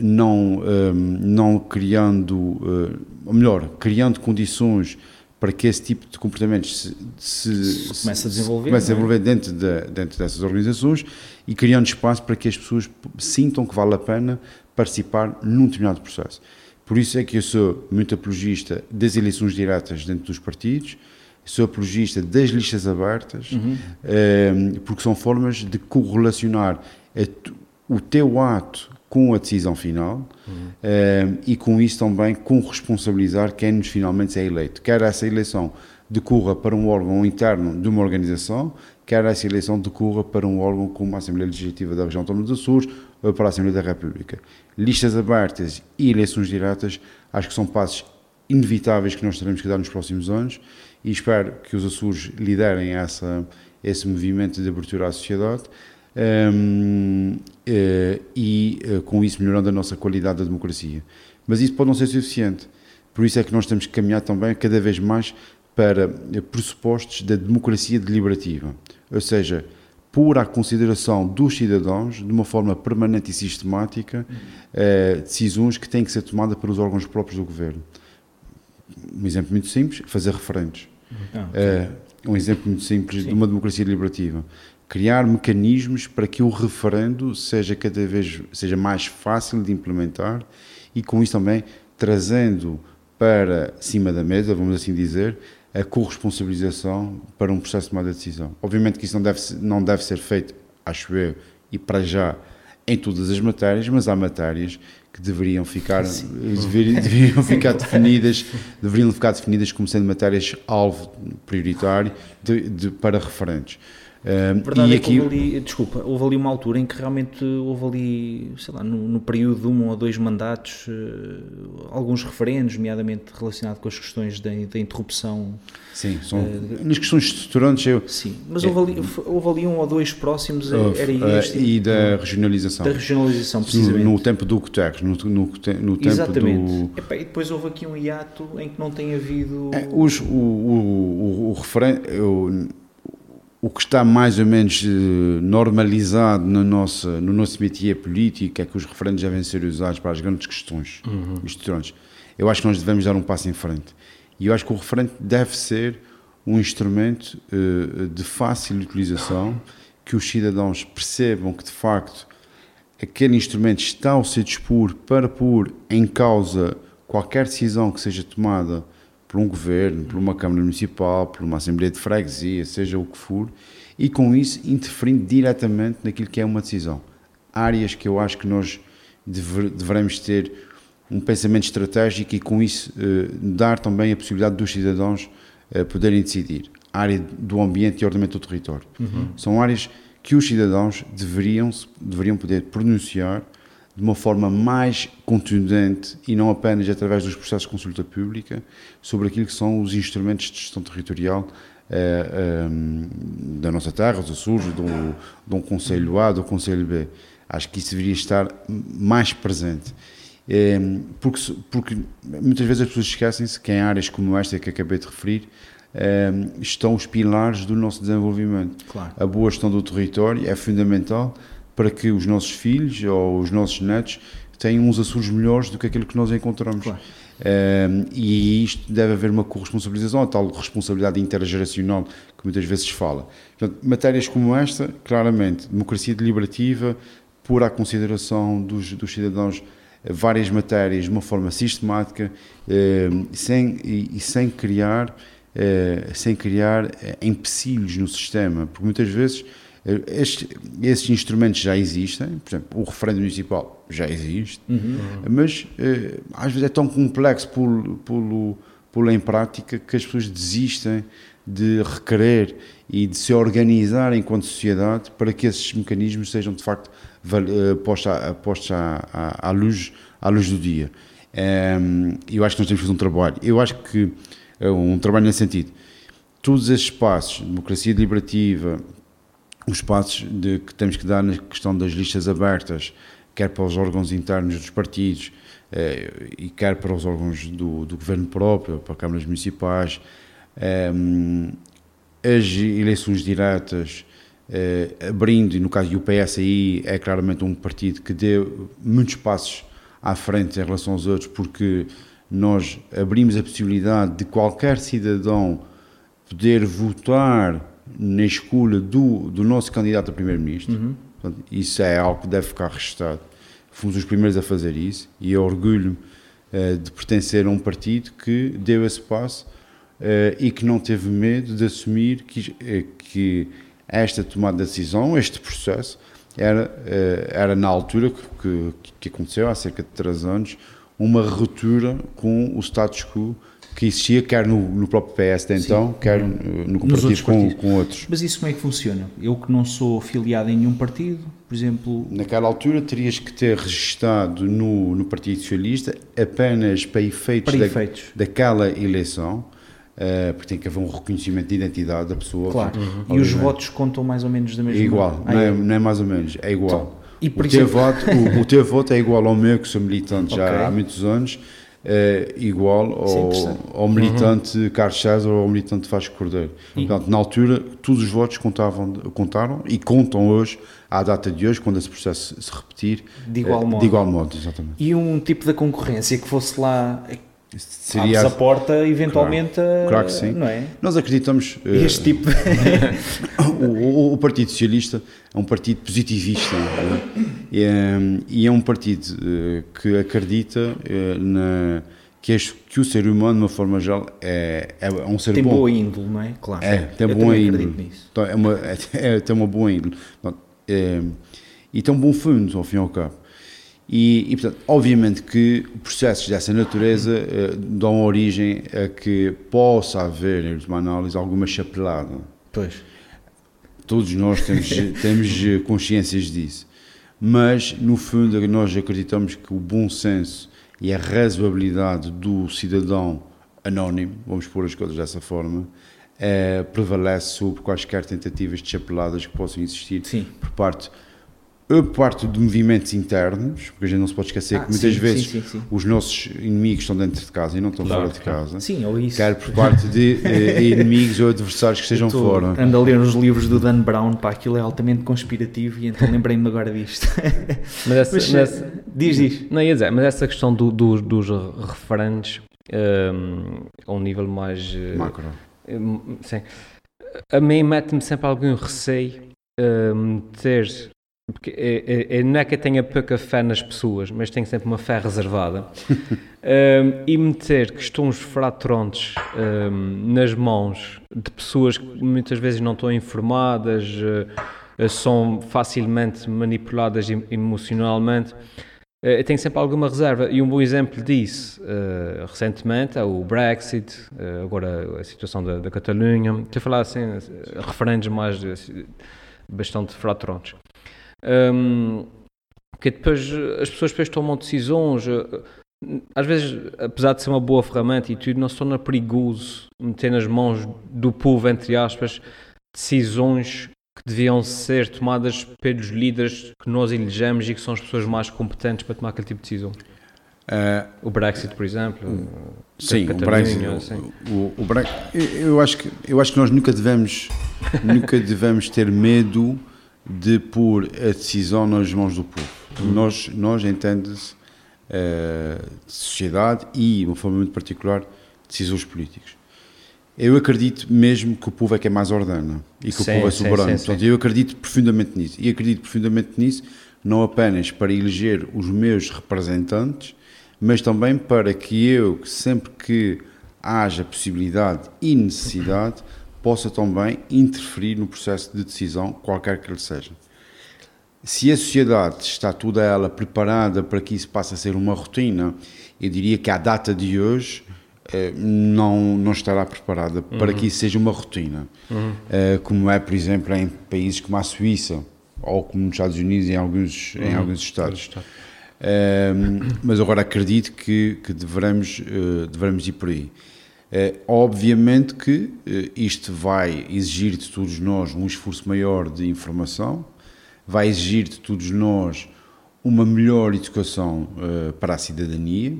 não, um, não criando, uh, ou melhor, criando condições para que esse tipo de comportamentos se, se, comece a desenvolver, comece a é? desenvolver dentro, de, dentro dessas organizações e criando espaço para que as pessoas sintam que vale a pena participar num determinado processo. Por isso é que eu sou muito apologista das eleições diretas dentro dos partidos, sou apologista das listas abertas, uhum. Ehm, porque são formas de correlacionar o teu ato com a decisão final uhum. uh, e com isso também com responsabilizar quem nos finalmente é eleito. Quer essa eleição decorra para um órgão interno de uma organização, quer essa eleição decorra para um órgão como a Assembleia Legislativa da Região Autónoma dos Açores ou para a Assembleia da República. Listas abertas e eleições diretas acho que são passos inevitáveis que nós teremos que dar nos próximos anos e espero que os Açores liderem essa, esse movimento de abertura à sociedade um, uh, eh, e uh, com isso melhorando a nossa qualidade da democracia. Mas isso pode não ser suficiente. Por isso é que nós temos que caminhar também cada vez mais para eh, pressupostos da democracia deliberativa, ou seja, pôr à consideração dos cidadãos, de uma forma permanente e sistemática, uh, decisões que têm que ser tomadas pelos órgãos próprios do governo. Um exemplo muito simples, fazer referendos. Ah, okay. um exemplo muito simples Sim. de uma democracia deliberativa criar mecanismos para que o referendo seja cada vez seja mais fácil de implementar e com isso também trazendo para cima da mesa, vamos assim dizer, a corresponsabilização para um processo de tomada de decisão. Obviamente que isso não deve, não deve ser feito, acho eu, e para já, em todas as matérias, mas há matérias que deveriam ficar, deveriam, deveriam ficar definidas, deveriam ficar definidas como sendo matérias alvo prioritário de, de, para referentes. Uh, Verdade e é aqui... houve ali, desculpa, houve ali uma altura em que realmente houve ali, sei lá, no, no período de um ou dois mandatos, uh, alguns referendos, nomeadamente relacionado com as questões da, da interrupção. Sim, são uh, nas questões estruturantes eu... Sim, mas houve, ali, houve ali um ou dois próximos, era este... E da regionalização. Da regionalização, precisamente. No, no tempo do Guterres, no, no, no tempo Exatamente. do... Epá, e depois houve aqui um hiato em que não tem havido... É, os, o, o, o, o referendo o que está mais ou menos eh, normalizado no nosso, no nosso métier político é que os referendos devem ser usados para as grandes questões uhum. Eu acho que nós devemos dar um passo em frente. E eu acho que o referendo deve ser um instrumento uh, de fácil utilização, que os cidadãos percebam que, de facto, aquele instrumento está ao seu dispor para pôr em causa qualquer decisão que seja tomada por um governo, por uma Câmara Municipal, por uma Assembleia de Freguesia, seja o que for, e com isso interferindo diretamente naquilo que é uma decisão. Áreas que eu acho que nós dever, devemos ter um pensamento estratégico e com isso eh, dar também a possibilidade dos cidadãos eh, poderem decidir. A área do ambiente e ordenamento do território. Uhum. São áreas que os cidadãos deveriam, deveriam poder pronunciar de uma forma mais contundente e não apenas através dos processos de consulta pública sobre aquilo que são os instrumentos de gestão territorial eh, eh, da nossa terra, dos Açores, um, de um Conselho A, do Conselho B. Acho que isso deveria estar mais presente. Eh, porque, porque muitas vezes as pessoas esquecem-se que em áreas como esta que acabei de referir estão os pilares do nosso desenvolvimento. Claro. A boa gestão do território é fundamental para que os nossos filhos ou os nossos netos tenham uns Açores melhores do que aquilo que nós encontramos. Claro. Um, e isto deve haver uma corresponsabilização, a tal responsabilidade intergeracional que muitas vezes fala. Portanto, matérias como esta, claramente, democracia deliberativa, pôr à consideração dos, dos cidadãos várias matérias de uma forma sistemática um, sem, e, e, sem criar, uh, sem criar eh, empecilhos no sistema, porque muitas vezes este, esses instrumentos já existem, por exemplo, o referendo municipal já existe, uhum. mas eh, às vezes é tão complexo pô-lo pô pô em prática que as pessoas desistem de requerer e de se organizar enquanto sociedade para que esses mecanismos sejam de facto eh, postos, à, postos à, à, à, luz, à luz do dia. Um, eu acho que nós temos que fazer um trabalho. Eu acho que eh, um trabalho nesse sentido. Todos esses espaços, democracia deliberativa, os passos de, que temos que dar na questão das listas abertas, quer para os órgãos internos dos partidos eh, e quer para os órgãos do, do, governo próprio, para câmaras municipais, eh, as eleições diretas, eh, abrindo, e no caso do PSI é claramente um partido que deu muitos passos à frente em relação aos outros, porque nós abrimos a possibilidade de qualquer cidadão poder votar na escolha do, do nosso candidato a primeiro-ministro. Uhum. Isso é algo que deve ficar registado. Fomos os primeiros a fazer isso e eu orgulho uh, de pertencer a um partido que deu esse passo uh, e que não teve medo de assumir que, uh, que esta tomada de decisão, este processo, era, era na altura que, que, que aconteceu, há cerca de três anos, uma ruptura com o status quo que existia, quer no, no próprio PS de então, Sim. quer no comparativo com, com, outros. Mas isso como é que funciona? Eu que não sou afiliado em nenhum partido, por exemplo... Naquela altura terias que ter registado no, no Partido Socialista apenas para efeitos, para efeitos. Da, daquela eleição, Uh, porque tem que haver um reconhecimento de identidade da pessoa. Claro. Uhum. E os votos contam mais ou menos da mesma É igual, não, é, não, é, mais ou menos, é igual. Então, e por o, exemplo... teu voto, o, o, teu voto é igual ao meu, que sou militante okay. já há muitos anos, é igual ao, ao militante uhum. Carlos César ou ao militante Vasco Cordeiro. Portanto, na altura, todos os votos contavam, contaram e contam hoje, à data de hoje, quando esse processo se repetir, de igual, é, modo. De igual modo. Exatamente. E um tipo de concorrência que fosse lá Seria a porta eventualmente claro, claro, que sim. não é? Nós acreditamos este uh, tipo o, o, Partido Socialista é um partido positivista e, é, e, é, um partido uh, que acredita na que, este, que o ser humano de uma forma geral é, é, um ser tem bom. Tem boa índole, não é? Claro. É, tem Eu boa índole. Então, é uma, é, é, tem uma boa índole. É, e tem um bom fundo, ao fim e ao cabo. E, e, portanto, obviamente que processos dessa natureza uh, dão origem a que possa haver, em última análise, alguma chapelada. Pois. Todos nós temos, temos consciências disso. Mas, no fundo, nós acreditamos que o bom senso e a razoabilidade do cidadão anónimo, vamos pôr as coisas dessa forma, eh, prevalece sobre quaisquer tentativas de chapeladas que possam existir Sim. por parte a parte de movimentos internos, porque a gente não se pode esquecer ah, que muitas sim, vezes sim, sim, os nossos inimigos estão dentro de casa e não estão claro, fora de casa. Sim, ou isso. Quer por parte de eh, inimigos ou adversários que estejam fora. Ando a ler os livros do Dan Brown, pá, aquilo é altamente conspirativo e então lembrei-me agora disto. Mas, essa, mas, mas eh, diz, diz. Não ia dizer, mas essa questão do, do, dos referentes um, a um nível mais... Eh, Macro. Um, sim. A mim mete-me sempre algum receio um, ter porque é, é, é, não é que eu tenha pouca fé nas pessoas, mas tenho sempre uma fé reservada. um, e meter questões fratrontes um, nas mãos de pessoas que muitas vezes não estão informadas, uh, são facilmente manipuladas emocionalmente, uh, eu tenho sempre alguma reserva. E um bom exemplo disso, uh, recentemente, é o Brexit, agora a situação da, da Catalunha. Estou a falar assim, referentes mais bastante fratrontes. Um, Porque depois as pessoas depois tomam decisões, às vezes, apesar de ser uma boa ferramenta e tudo, não se torna perigoso meter nas mãos do povo, entre aspas, decisões que deviam ser tomadas pelos líderes que nós elegemos e que são as pessoas mais competentes para tomar aquele tipo de decisão. Uh, o Brexit, por exemplo. Sim, o Brexit. Assim. O, o, Brexit eu, acho que, eu acho que nós nunca devemos, nunca devemos ter medo de pôr a decisão nas mãos do povo. Uhum. Nós, nós entende-se, uh, de sociedade e, de uma forma muito particular, decisores políticos. Eu acredito mesmo que o povo é que é mais ordena e que sim, o povo é soberano. Sim, sim, Portanto, eu acredito profundamente nisso. E acredito profundamente nisso não apenas para eleger os meus representantes, mas também para que eu, sempre que haja possibilidade e necessidade, possa também interferir no processo de decisão, qualquer que ele seja. Se a sociedade está toda ela preparada para que isso passe a ser uma rotina, eu diria que à data de hoje eh, não, não estará preparada uhum. para que isso seja uma rotina, uhum. Eh, como é, por exemplo, em países como a Suíça ou como nos Estados Unidos em alguns, uhum. em alguns estados. mas agora acredito que, que devemos, uh, devemos ir por aí. Uh, obviamente que uh, isto vai exigir de todos nós um esforço maior de informação, vai exigir de todos nós uma melhor educação para a cidadania,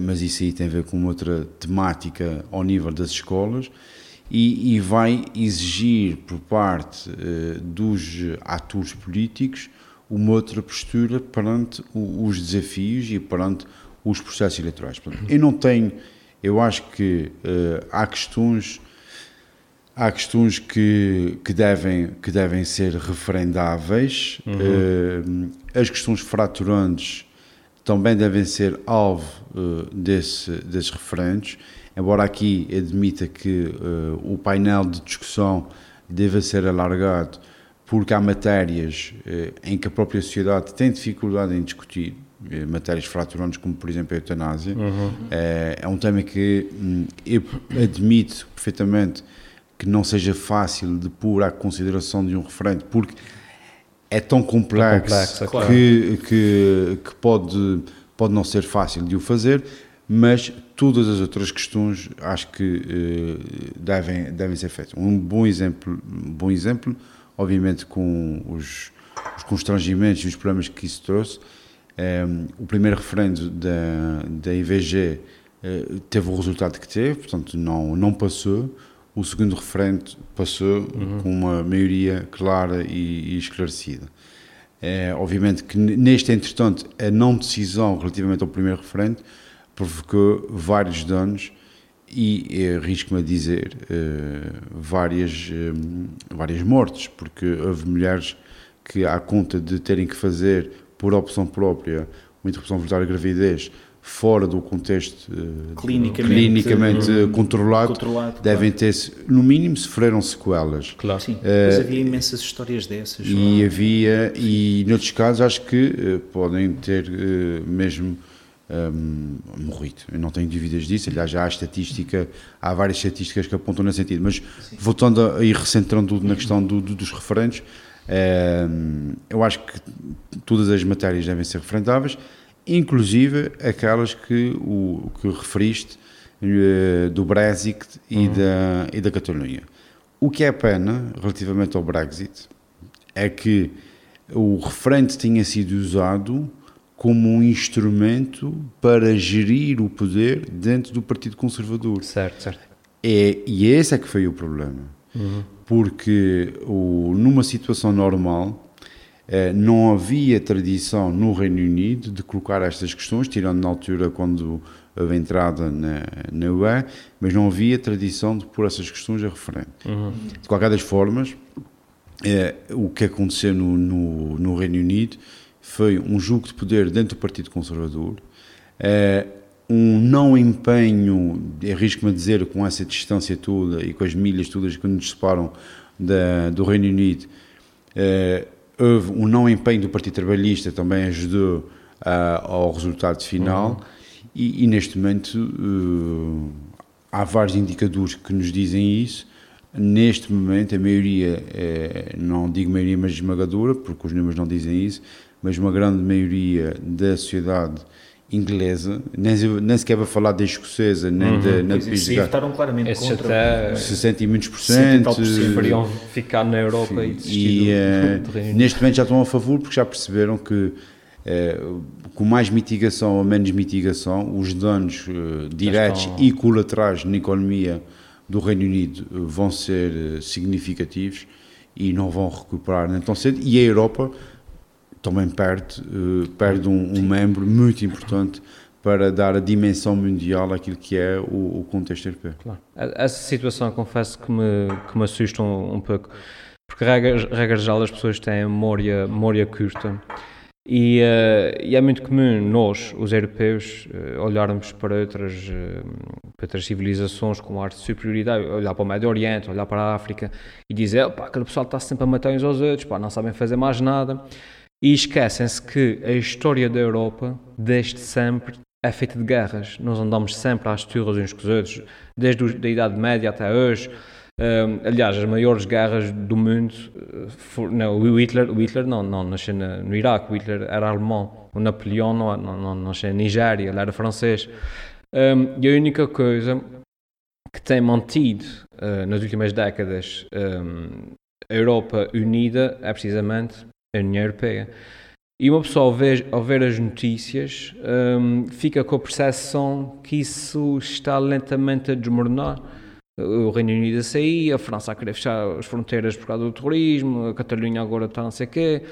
mas isso aí tem a ver com outra temática ao nível das escolas e, e vai exigir por parte dos atores políticos uma outra postura perante os desafios e perante os processos eleitorais. Portanto, eu não tenho, eu acho que uh, há questões há questões que, que, devem, que devem ser referendáveis, uhum. uh, as questões fraturantes também devem ser alvo uh, desse, desses referentes, embora aqui admita que o painel de discussão deva ser alargado porque há matérias em que a própria sociedade tem dificuldade em discutir, matérias fraturantes, como por exemplo a eutanásia. Uhum. É, é um tema que hum, eu admito perfeitamente que não seja fácil de pôr à consideração de um referente, porque é tão complexo, é complexo é que, que, que, pode, pode não ser fácil de o fazer, mas todas as outras questões acho que uh, devem, devem ser feitas. Um bom exemplo, um bom exemplo obviamente com os, os constrangimentos e os problemas que isso trouxe. Um, ehm, o primeiro referendo da, da IVG uh, eh, teve o resultado que teve, portanto não, não passou. O segundo referendo passou uhum. com uma maioria clara e, e esclarecida. É, obviamente que neste entretanto a não decisão relativamente ao primeiro referendo provocou vários danos e arrisco-me a dizer várias, um, eh, várias mortes, porque houve mulheres que, à conta de terem que fazer por opção própria uma interrupção voluntária de gravidez fora do contexto uh, clinicamente, clinicamente uh, controlado, controlado, devem claro. ter, no mínimo, sofreram sequelas. Claro, sim. Mas havia imensas histórias dessas. E havia, e noutros casos acho que podem ter mesmo um, morrido. Eu não tenho dúvidas disso. Aliás, já há estatística, há várias estatísticas que apontam nesse sentido. Mas Sim. voltando a, e recentrando na questão do, do, dos referentes, eu acho que todas as matérias devem ser referendáveis, inclusive aquelas que, o, que referiste uh, do Brexit e, uhum. da, e da Catalunha. O que é pena relativamente ao Brexit é que o referente tinha sido usado como um instrumento para gerir o poder dentro do Partido Conservador. Certo, certo. É, e esse é que foi o problema. Uhum. Porque o, numa situação normal eh, não havia tradição no Reino Unido de colocar estas questões, tirando na altura quando houve entrada na, na UE, mas não havia tradição de pôr essas questões a referente. Uhum. De qualquer das formas, eh, o que aconteceu no, no, no Reino Unido foi um jogo de poder dentro do Partido Conservador, uh, um não empenho, arrisco-me a dizer, com essa distância toda e com as milhas todas que nos separam da, do Reino Unido, uh, houve um não empenho do Partido Trabalhista, também ajudou uh, ao resultado final, uhum. e, e, neste momento há vários indicadores que nos dizem isso, neste momento, a maioria, é, não digo maioria, mas esmagadora, porque os números não dizem isso, mas uma grande maioria da sociedade inglesa, nem, nem sequer vou falar da escocesa, nem uhum. da na Sim, votaram claramente Esses contra. Até 60 e muitos por cento. Preferiam ficar na Europa Sim. e, e uh, neste momento já estão a favor porque já perceberam que uh, com mais mitigação ou menos mitigação, os danos uh, diretos estão... e colaterais na economia do Reino Unido vão ser significativos e não vão recuperar nem tão cedo. E a Europa também perde, uh, perde um, um, membro muito importante para dar a dimensão mundial àquilo que é o, o contexto europeu. Claro. Essa situação, confesso que me, que me assusta um, um pouco, porque regra, geral as pessoas têm memória, memória curta e, uh, e, é muito comum nós, os europeus, uh, olharmos para outras, uh, para outras civilizações com ar de superioridade, olhar para o Médio Oriente, olhar para a África e dizer, pá, aquele pessoal está sempre a matar uns aos outros, pá, não sabem fazer mais nada. E esquecem-se que a história da Europa, desde sempre, é feita de guerras. Nós andamos sempre às turras uns com os outros, desde a Idade Média até hoje. Um, aliás, as maiores guerras do mundo, eh, for, não, o Hitler, o Hitler não, não nasceu no Iraque, o Hitler era alemão, o Napoleão não, não, não nasceu na Nigéria, ele era francês. Um, e a única coisa que tem mantido uh, nas últimas décadas um, a Europa unida é precisamente a União Europeia. E uma pessoa, ao ver, ao ver as notícias, um, fica com a percepção que isso está lentamente a desmoronar. O Reino Unido a sair, a França a querer fechar as fronteiras por causa do terrorismo, a Catalunha agora está não sei o quê,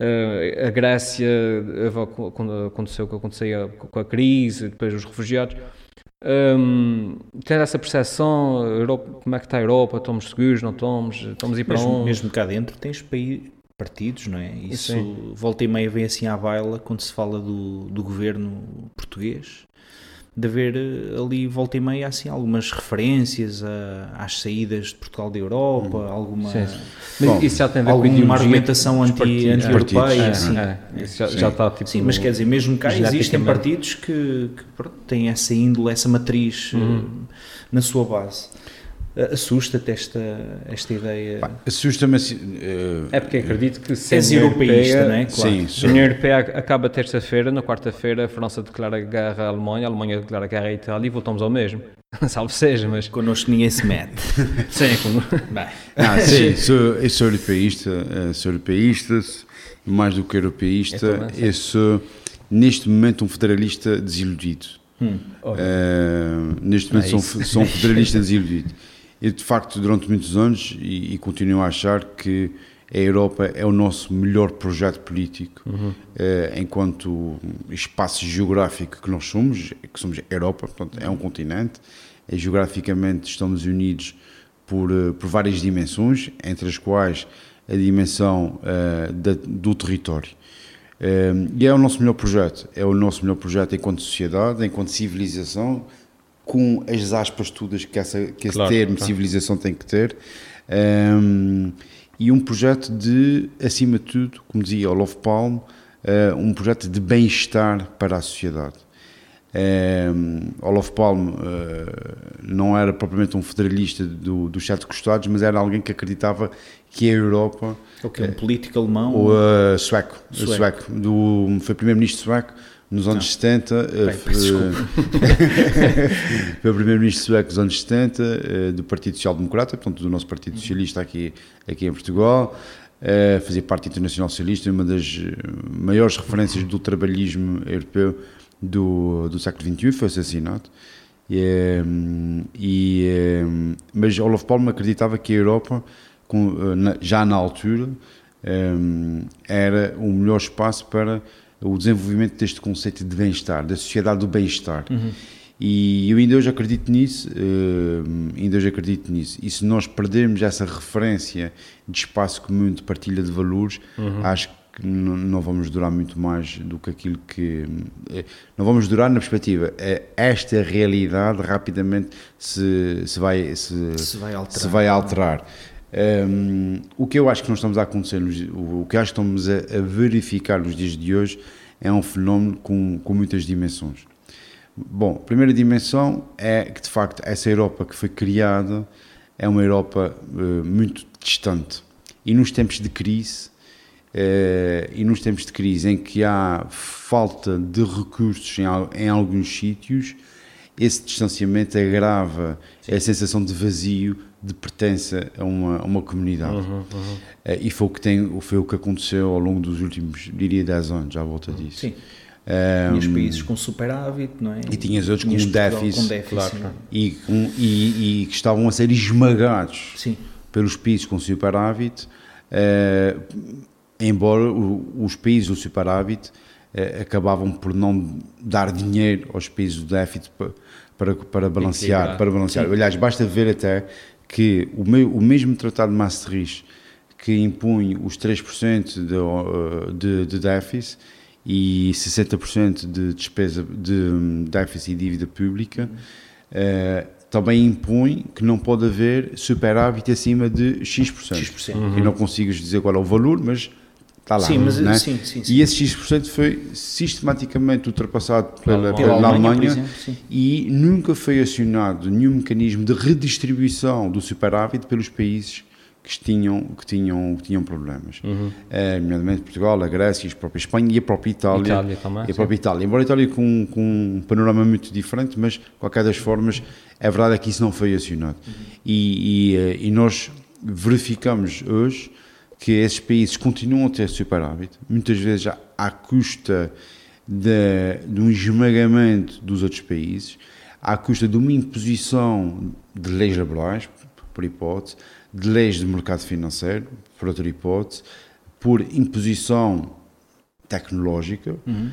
uh, a Grécia aconteceu o que aconteceu com a crise, depois os refugiados. Um, ter essa percepção, Europa, como é que está a Europa, estamos seguros, não estamos, estamos a ir para mesmo, onde? Mesmo cá dentro tens país, partidos, não é? Isso Sim. volta e meia vem assim à baila quando se fala do, do governo português, de haver eh, ali volta e meia assim algumas referências a, às saídas de Portugal da Europa, hum. alguma Bom, isso já tem alguma argumentação anti, anti-europeia, é, assim. É, isso já, já está tipo Sim, mas quer dizer, mesmo cá existem partidos que, que têm essa índole, essa matriz uhum. na sua base. Assusta-te esta, esta ideia? Assusta-me assim. Uh, é porque acredito que se és europeísta, não é? Claro. Sim, a União Europeia acaba terça-feira, na quarta-feira a França declara guerra à Alemanha, a Alemanha declara guerra à Itália e voltamos ao mesmo. Salve seja, mas. Connosco ninguém se mete. sim, como. Ah, sim, sou, eu sou europeísta, eh, sou europeísta, mais do que europeísta, eu, eu sou neste momento um federalista desiludido. Hum, uh, neste momento ah, sou, sou um federalista desiludido. Eu, de facto, durante muitos anos, e, e, continuo a achar que a Europa é o nosso melhor projeto político, uhum. eh, enquanto espaço geográfico que nós somos, que somos Europa, portanto, é um continente, eh, geograficamente estamos unidos por, eh, por várias dimensões, entre as quais a dimensão uh, da, do território. Uh, e é o nosso melhor projeto, é o nosso melhor projeto enquanto sociedade, enquanto civilização, com as aspas todas que, essa, que esse claro, termo claro. civilização tem que ter. Um, e um projeto de, acima de tudo, como dizia Olof Palme, uh, um projeto de bem-estar para a sociedade. Um, Olof Palme uh, não era propriamente um federalista do, dos sete costados, mas era alguém que acreditava que a Europa... O que é um político alemão? Ou uh, sueco, sueco. sueco do, foi primeiro-ministro sueco, nos anos não. 70, eh, Bem, foi o primeiro-ministro sueco dos anos 70, eh, do Partido Social Democrata, portanto, do nosso Partido uhum. Socialista aqui, aqui em Portugal. Eh, fazia parte Internacional Socialista, uma das maiores referências do trabalhismo europeu do, do século XXI, foi assassinado. E, e, mas Olof Palme acreditava que a Europa, já na altura, era o melhor espaço para o desenvolvimento deste conceito de bem-estar, da sociedade do bem-estar. Uhum. E eu ainda hoje acredito nisso, uh, ainda hoje acredito nisso. E se nós perdermos essa referência de espaço comum, de partilha de valores, uhum. acho que não vamos durar muito mais do que aquilo que. Eh, não vamos durar na perspectiva. É esta realidade rapidamente se, se, vai, se, se vai alterar. Se vai alterar. Um, o que eu acho que nós estamos a acontecer, o que acho que estamos a, a verificar nos dias de hoje é um fenómeno com, com muitas dimensões. Bom, a primeira dimensão é que de facto essa Europa que foi criada é uma Europa uh, muito distante. E nos tempos de crise, uh, e nos tempos de crise em que há falta de recursos em, em alguns sítios, esse distanciamento agrava Sim. a sensação de vazio, de pertença a uma, a uma comunidade. Uhum, uhum. Uh, e foi o, que tem, foi o que aconteceu ao longo dos últimos, diria, 10 anos, à volta disso. Sim. Um, tinhas países com superávit, não é? E tinhas outros tinhas com, déficit, com déficit, claro. e, um, e, e, que estavam a ser esmagados Sim. pelos países com superávit, uh, embora o, os países do superávit uh, acabavam por não dar dinheiro aos países do déficit para, para, para balancear. Para balancear. Aliás, basta ver até que o, o mesmo Tratado de Maastricht que impunha os 3% de, eh, de, de déficit e 60% de despesa de hum, déficit e dívida pública, uh, também impõe que não pode haver superávit acima de X%. X%. Uhum. E não consigo dizer qual é o valor, mas está lá. Sim, mas, é? sim, sim, sim, E esse X% foi sistematicamente ultrapassado pela, pela, pela Alemanha, Alemanha exemplo, e nunca foi acionado nenhum mecanismo de redistribuição do superávit pelos países que tinham, que tinham, que tinham problemas. Uhum. Uh, nomeadamente Portugal, a Grécia, a própria Espanha e a própria Itália. Itália também, e a própria Itália. Embora a Itália com, com um panorama muito diferente, mas, de qualquer das formas, a verdade é que isso não foi acionado. Uhum. E, e, eh, e, nós verificamos hoje que esses países continuam a ter superávit, muitas vezes à, à custa de, de um esmagamento dos outros países, à custa de uma imposição de leis laborais, por hipótese, de leis de mercado financeiro, por outra hipótese, por imposição tecnológica, uhum.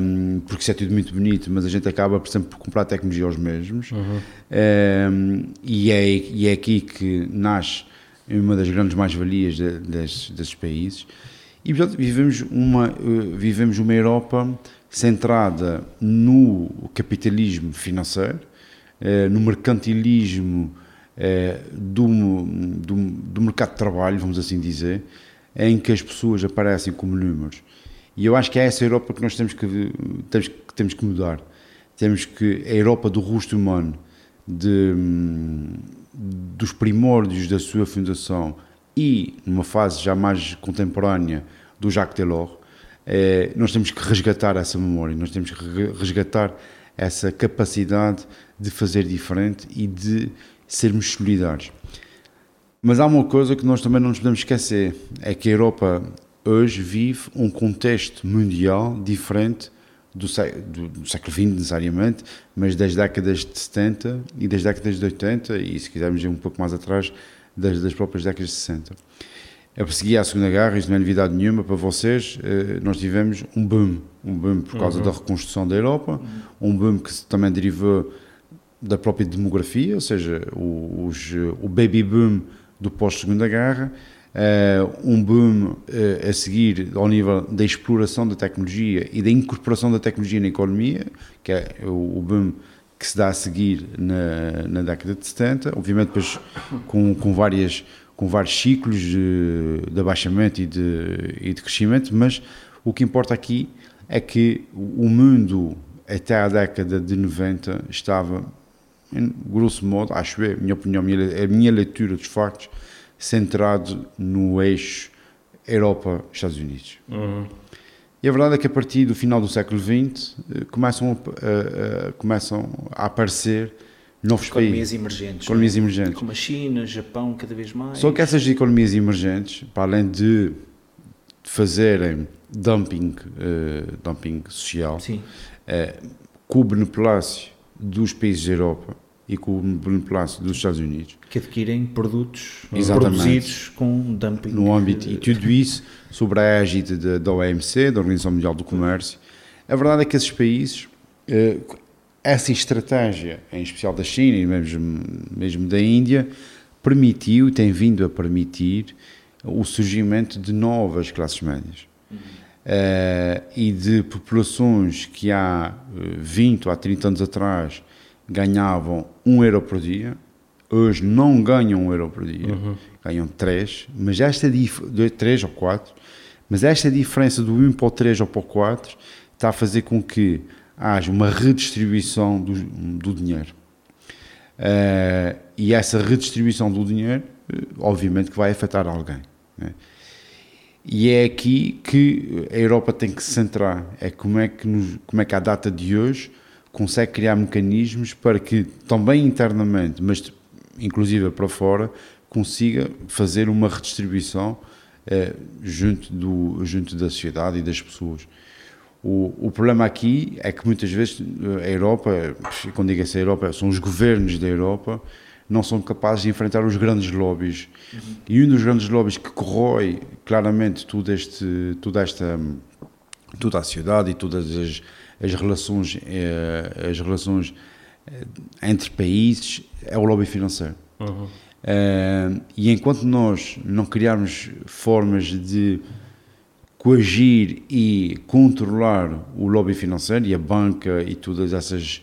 um, porque isso é tudo muito bonito, mas a gente acaba, por exemplo, por comprar tecnologia aos mesmos, uhum. um, ehm, e, é, e é aqui que nasce uma das grandes mais-valias de, desses países. E, portanto, vivemos uma, uh, vivemos uma Europa centrada no capitalismo financeiro, uh, no mercantilismo é, do, do, do, mercado de trabalho, vamos assim dizer, em que as pessoas aparecem como números. E eu acho que é essa Europa que nós temos que, temos, que temos que mudar. Temos que a Europa do rosto humano, de, dos primórdios da sua fundação e numa fase já mais contemporânea do Jacques Delors, é, nós temos que resgatar essa memória, nós temos que resgatar essa capacidade de fazer diferente e de sermos solidários. Mas há uma coisa que nós também não nos podemos esquecer, é que a Europa hoje vive um contexto mundial diferente do, do, do, século XX necessariamente, mas das décadas de 70 e das décadas de 80 e se quisermos ir um pouco mais atrás, das, das próprias décadas de 60. A perseguir a Segunda Guerra, isto não é novidade nenhuma para vocês, eh, nós tivemos um boom, um boom por causa uhum. da reconstrução da Europa, um boom que também derivou da própria demografia, ou seja, o, os, o baby boom do pós-segunda guerra, um boom uh, a seguir ao nível da exploração da tecnologia e da incorporação da tecnologia na economia, que é o, boom que se dá a seguir na, na década de 70, obviamente depois com, com, várias, com vários ciclos de, de abaixamento e de, e de crescimento, mas o que importa aqui é que o mundo até a década de 90 estava grosso modo, acho eu, minha opinião, a minha leitura dos factos, centrado no eixo Europa-Estados Unidos. Uhum. E a verdade é que a partir do final do século XX eh, começam a, a, a começam a aparecer novos economias países. emergentes. Economias emergentes. Como a China, Japão, cada vez mais. Só que essas economias emergentes, para além de fazerem dumping, uh, dumping social, uh, com o beneplácito dos países da Europa e com o beneplácito dos Estados Unidos. Que adquirem produtos Exatamente. produzidos com dumping. No âmbito, e tudo isso sobre a égide da OMC, da Organização Mundial do Comércio. A verdade é que esses países, eh, essa estratégia, em especial da China e mesmo, mesmo da Índia, permitiu, tem vindo a permitir, o surgimento de novas classes médias. Uhum. Uh, e de populações que há 20 ou há 30 anos atrás ganhavam 1 euro por dia, hoje não ganham 1 euro por dia, uhum. ganham 3, mas esta 3 ou 4, mas esta diferença do 1 para o 3 ou para o 4 está a fazer com que haja uma redistribuição do, do dinheiro. Uh, e essa redistribuição do dinheiro, obviamente que vai afetar alguém. Né? E é aqui que a Europa tem que se centrar. É como é que, nos, como é que a data de hoje consegue criar mecanismos para que também internamente, mas inclusive para fora, consiga fazer uma redistribuição eh, junto, do, junto da sociedade e das pessoas. O, o, problema aqui é que muitas vezes a Europa, quando digo assim a Europa, são os governos da Europa, não são capazes de enfrentar os grandes lobbies. Uhum. E um dos grandes lobbies que corrói claramente tudo este, toda esta toda a sociedade e todas as, as relações eh, as relações eh, entre países é o lobby financeiro. Uhum. Uh, e enquanto nós não criarmos formas de coagir e controlar o lobby financeiro e a banca e todas essas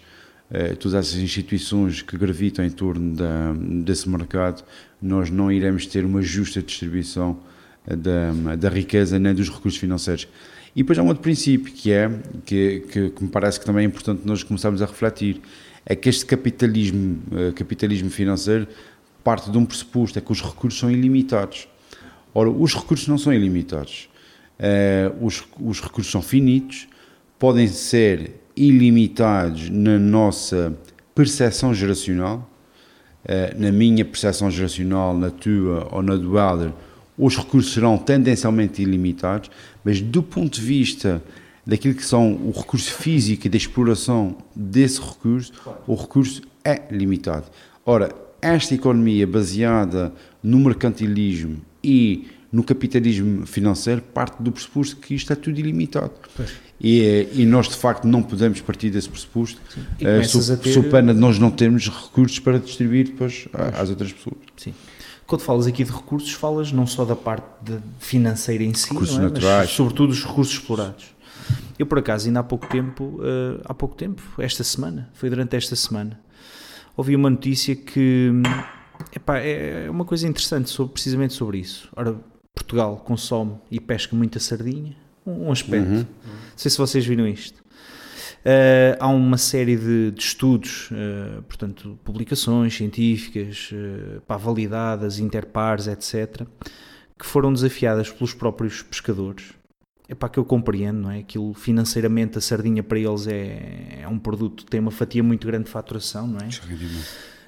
eh, todas essas instituições que gravitam em torno da, desse mercado, nós não iremos ter uma justa distribuição da, da riqueza nem dos recursos financeiros. E depois há um outro princípio que é, que, que, que me parece que também é importante nós começarmos a refletir, é que este capitalismo, eh, capitalismo financeiro parte de um pressuposto, é que os recursos são ilimitados. Ora, os recursos não são ilimitados. os, os recursos são finitos, podem ser ilimitados na nossa percepção geracional, eh, na minha percepção geracional, na tua ou na do Helder, os recursos serão tendencialmente ilimitados, mas do ponto de vista daquilo que são o recurso físico e da exploração desse recurso, o recurso é limitado. Ora, esta economia baseada no mercantilismo e no capitalismo financeiro parte do pressuposto que isto é tudo ilimitado. E, e, nós de facto não podemos partir desse pressuposto, uh, sob, ter... pena de nós não termos recursos para distribuir depois pois. às outras pessoas. Sim. Quando falas aqui de recursos, falas não só da parte financeira em si, recursos é? naturais. mas sobretudo os recursos explorados. Eu por acaso ainda há pouco tempo, uh, há pouco tempo, esta semana, foi durante esta semana, ouvi uma notícia que epá, é uma coisa interessante sobre, precisamente sobre isso. Ora, Portugal consome e pesca muita sardinha, um aspecto. Uhum. Não sei se vocês viram isto. Uh, há uma série de, de estudos, uh, portanto, publicações científicas, uh, pá, validadas, interpares, etc., que foram desafiadas pelos próprios pescadores. É para que eu compreendo, não é? Aquilo financeiramente a sardinha para eles é, é um produto, tem uma fatia muito grande de faturação, não é?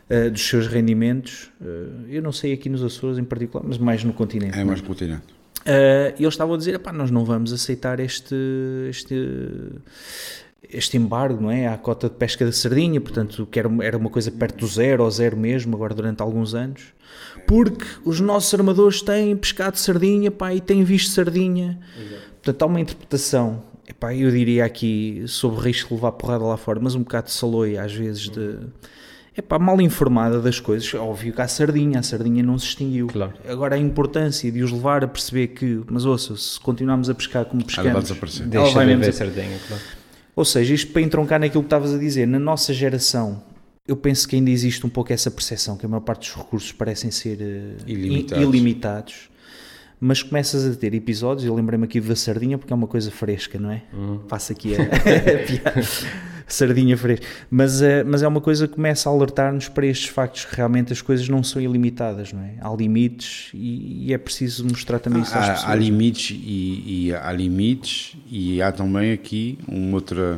Uh, dos seus rendimentos. Uh, eu não sei aqui nos Açores em particular, mas mais no continente. É mais no continente. Uh, e eles estavam a dizer: nós não vamos aceitar este, este, este embargo, não é? À cota de pesca da sardinha, portanto, que era, era uma coisa perto do zero ou zero mesmo, agora durante alguns anos, porque os nossos armadores têm pescado sardinha pá, e têm visto sardinha. Exato. Portanto, há uma interpretação, epá, eu diria aqui, sobre risco de levar porrada lá fora, mas um bocado de saloia às vezes de é pá, mal informada das coisas. Óbvio que há sardinha, a sardinha não se extinguiu. Claro. Agora a importância de os levar a perceber que, mas ouça, se continuarmos a pescar como pescamos, ela vai desaparecer. Deixa de sardinha, claro. Ou seja, isto para entroncar naquilo que estavas a dizer, na nossa geração, eu penso que ainda existe um pouco essa percepção que a maior parte dos recursos parecem ser uh, ilimitados. ilimitados. Mas começas a ter episódios, eu lembrei-me aqui da sardinha porque é uma coisa fresca, não é? Uhum. Faço aqui a, a piada sardinha fresca. Mas, é, mas é uma coisa que começa a alertar-nos para estes factos que realmente as coisas não são ilimitadas, não é? Há limites e, e é preciso mostrar também isso às há, pessoas. Há limites e, e, há limites e há também aqui uma outra,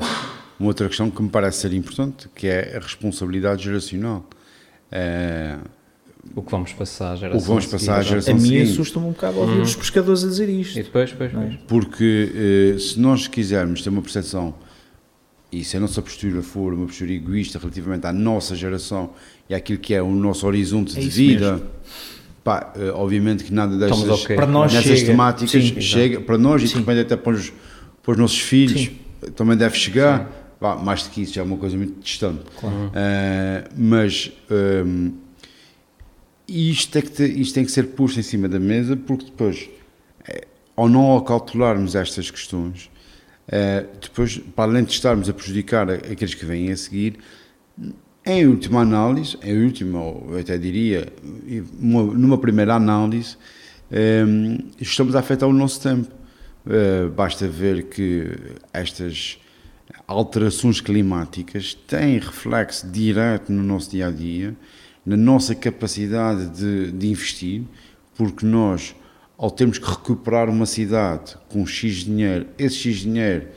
uma outra questão que me parece ser importante, que é a responsabilidade geracional. É, o que vamos passar à geração O que vamos passar à geração A mim assusta-me um bocado ouvir uhum. os pescadores a dizer isto. E depois, depois, depois. É? Porque eh, se nós quisermos ter uma percepção e se a nossa postura for uma postura egoísta relativamente à nossa geração e àquilo que é o nosso horizonte é de vida, pá, eh, obviamente que nada destas, okay. para nós nessas chega. temáticas Sim, chega para nós Sim. e de repente até para os, para os nossos filhos Sim. também deve chegar. Pá, mais do que isso já é uma coisa muito distante. Claro. Uh, mas um, ehm, isto, é que te, isto tem que ser posto em cima da mesa porque depois, ao não acautelarmos estas questões, depois, para além de estarmos a prejudicar aqueles que vêm a seguir, em última análise, em última, eu até diria, uma, numa primeira análise, um, eh, estamos a afetar o nosso tempo. Uh, basta ver que estas alterações climáticas têm reflexo direto no nosso dia a dia na nossa capacidade de, de investir, porque nós, ao termos que recuperar uma cidade com X dinheiro, esse X dinheiro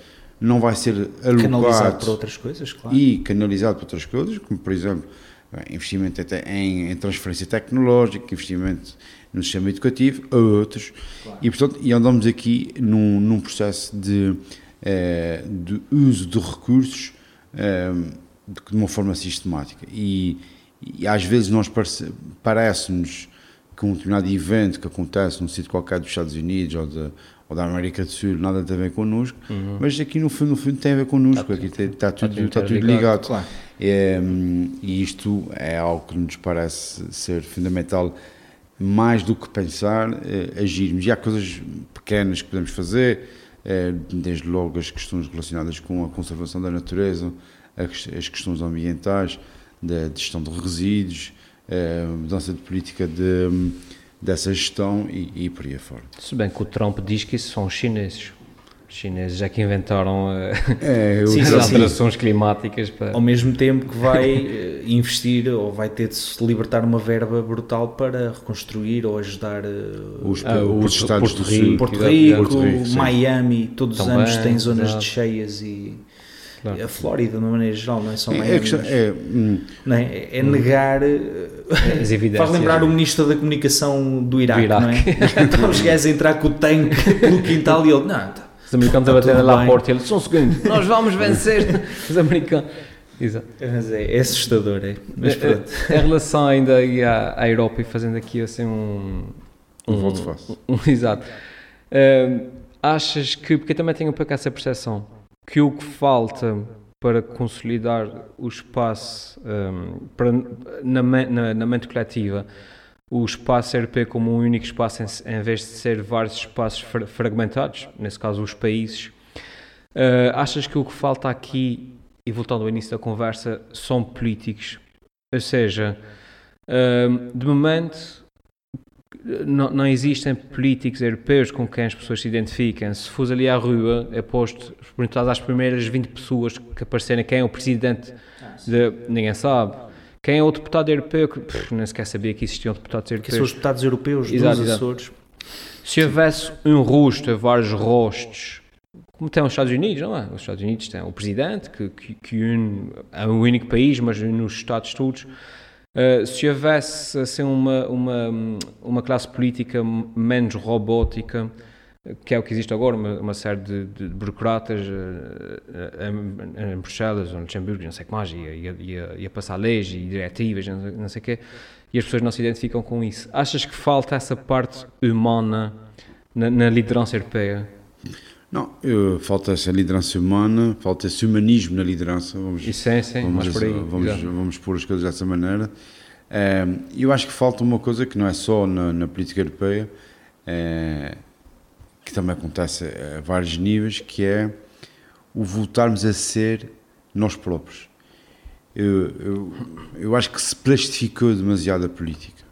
não vai ser Canalizado alocado para outras coisas, claro. e canalizado para outras coisas, como por exemplo bem, investimento até em, em transferência tecnológica, investimento no sistema educativo, a outros, e portanto e andamos aqui num, num processo de, eh, de uso de recursos eh, de, de uma forma sistemática. E, e às vezes nós parece- parece-nos que um determinado evento que acontece num sítio qualquer dos Estados Unidos ou da, ou da América do Sul nada tem a ver connosco, mas aqui no fundo, no fundo tem a ver connosco, aqui tem- está, tudo, tudo está tudo interligado, ligado. claro. É, e isto é algo que nos parece ser fundamental, mais do que pensar, eh, agirmos. E há coisas pequenas que podemos fazer, eh, desde logo as questões relacionadas com a conservação da natureza, as as questões ambientais, da de gestão de resíduos, mudança de política de, dessa gestão e, e por aí afora. Se bem que o Trump diz que isso são os chineses. Os chineses é que inventaram eh, É, as alterações climáticas para... Ao mesmo tempo que vai eh, investir ou vai ter de se libertar uma verba brutal para reconstruir ou ajudar eh, os, Ah, os os- estados Porto do Rico. Porto Rico, Porto Rico. Miami, todos os anos têm zonas exato. de cheias e Claro. a Flórida, de uma maneira geral, não é só É, Miami. é, mas- é, hum, não é? É negar. As evidências. Faz lembrar o ministro da comunicação do Iraque, Do Iraque. não é? Estão os gajos a entrar com o tanque pelo quintal e ele, não, tá. Os americanos a Tá bater tudo lá à porta e eles, só um segundo, nós vamos vencer os americanos. Exato. Mas é, é assustador, é. Mas pronto. Eh, Em relação ainda aí à, à Europa e fazendo aqui assim um... Um volte-face. um- exato. Eh, achas que, porque eu também tenho um pouco essa percepção, que o que falta para consolidar o espaço ehm, para, na, na, na mente coletiva, o espaço europeu como um único espaço em, em vez de ser vários espaços fra- fragmentados, nesse caso os países, eh, achas que o que falta aqui, e voltando ao início da conversa, são políticos? Ou seja, ehm, de momento não, não existem políticos europeus com quem as pessoas se identificam. Se fores ali à rua, é posto, perguntares às primeiras 20 pessoas que aparecerem quem é o presidente, de, ninguém sabe. Quem é o deputado europeu? Que, pff, nem sequer sabia que existiam deputados Que são os europeus. deputados europeus Exato, dos exato. Açores. Se houvesse um rosto, vários rostos, como tem os Estados Unidos, não é? Os Estados Unidos têm o presidente, que, que, que une, é o único país, mas une os Estados todos. Uh, se houvesse assim, uma, uma, uma classe política menos robótica, que é o que existe agora, uma, uma série de, de burocratas uh, em, em Bruxelas, ou em Luxemburgo, não sei o que mais, ia, ia, passar leis e diretivas, não sei o quê, e as pessoas não se identificam com isso. Achas que falta essa parte humana na, na liderança europeia? Não, eu- falta essa liderança humana, falta esse humanismo na liderança. Vamos, Isso é, sim, vamos, por aí. vamos, vamos pôr as coisas dessa maneira. Eh, eu acho que falta uma coisa que não é só na, na política europeia, eh, que também acontece a vários níveis, que é o voltarmos a ser nós próprios. Eu, eu, eu acho que se plastificou demasiado a política.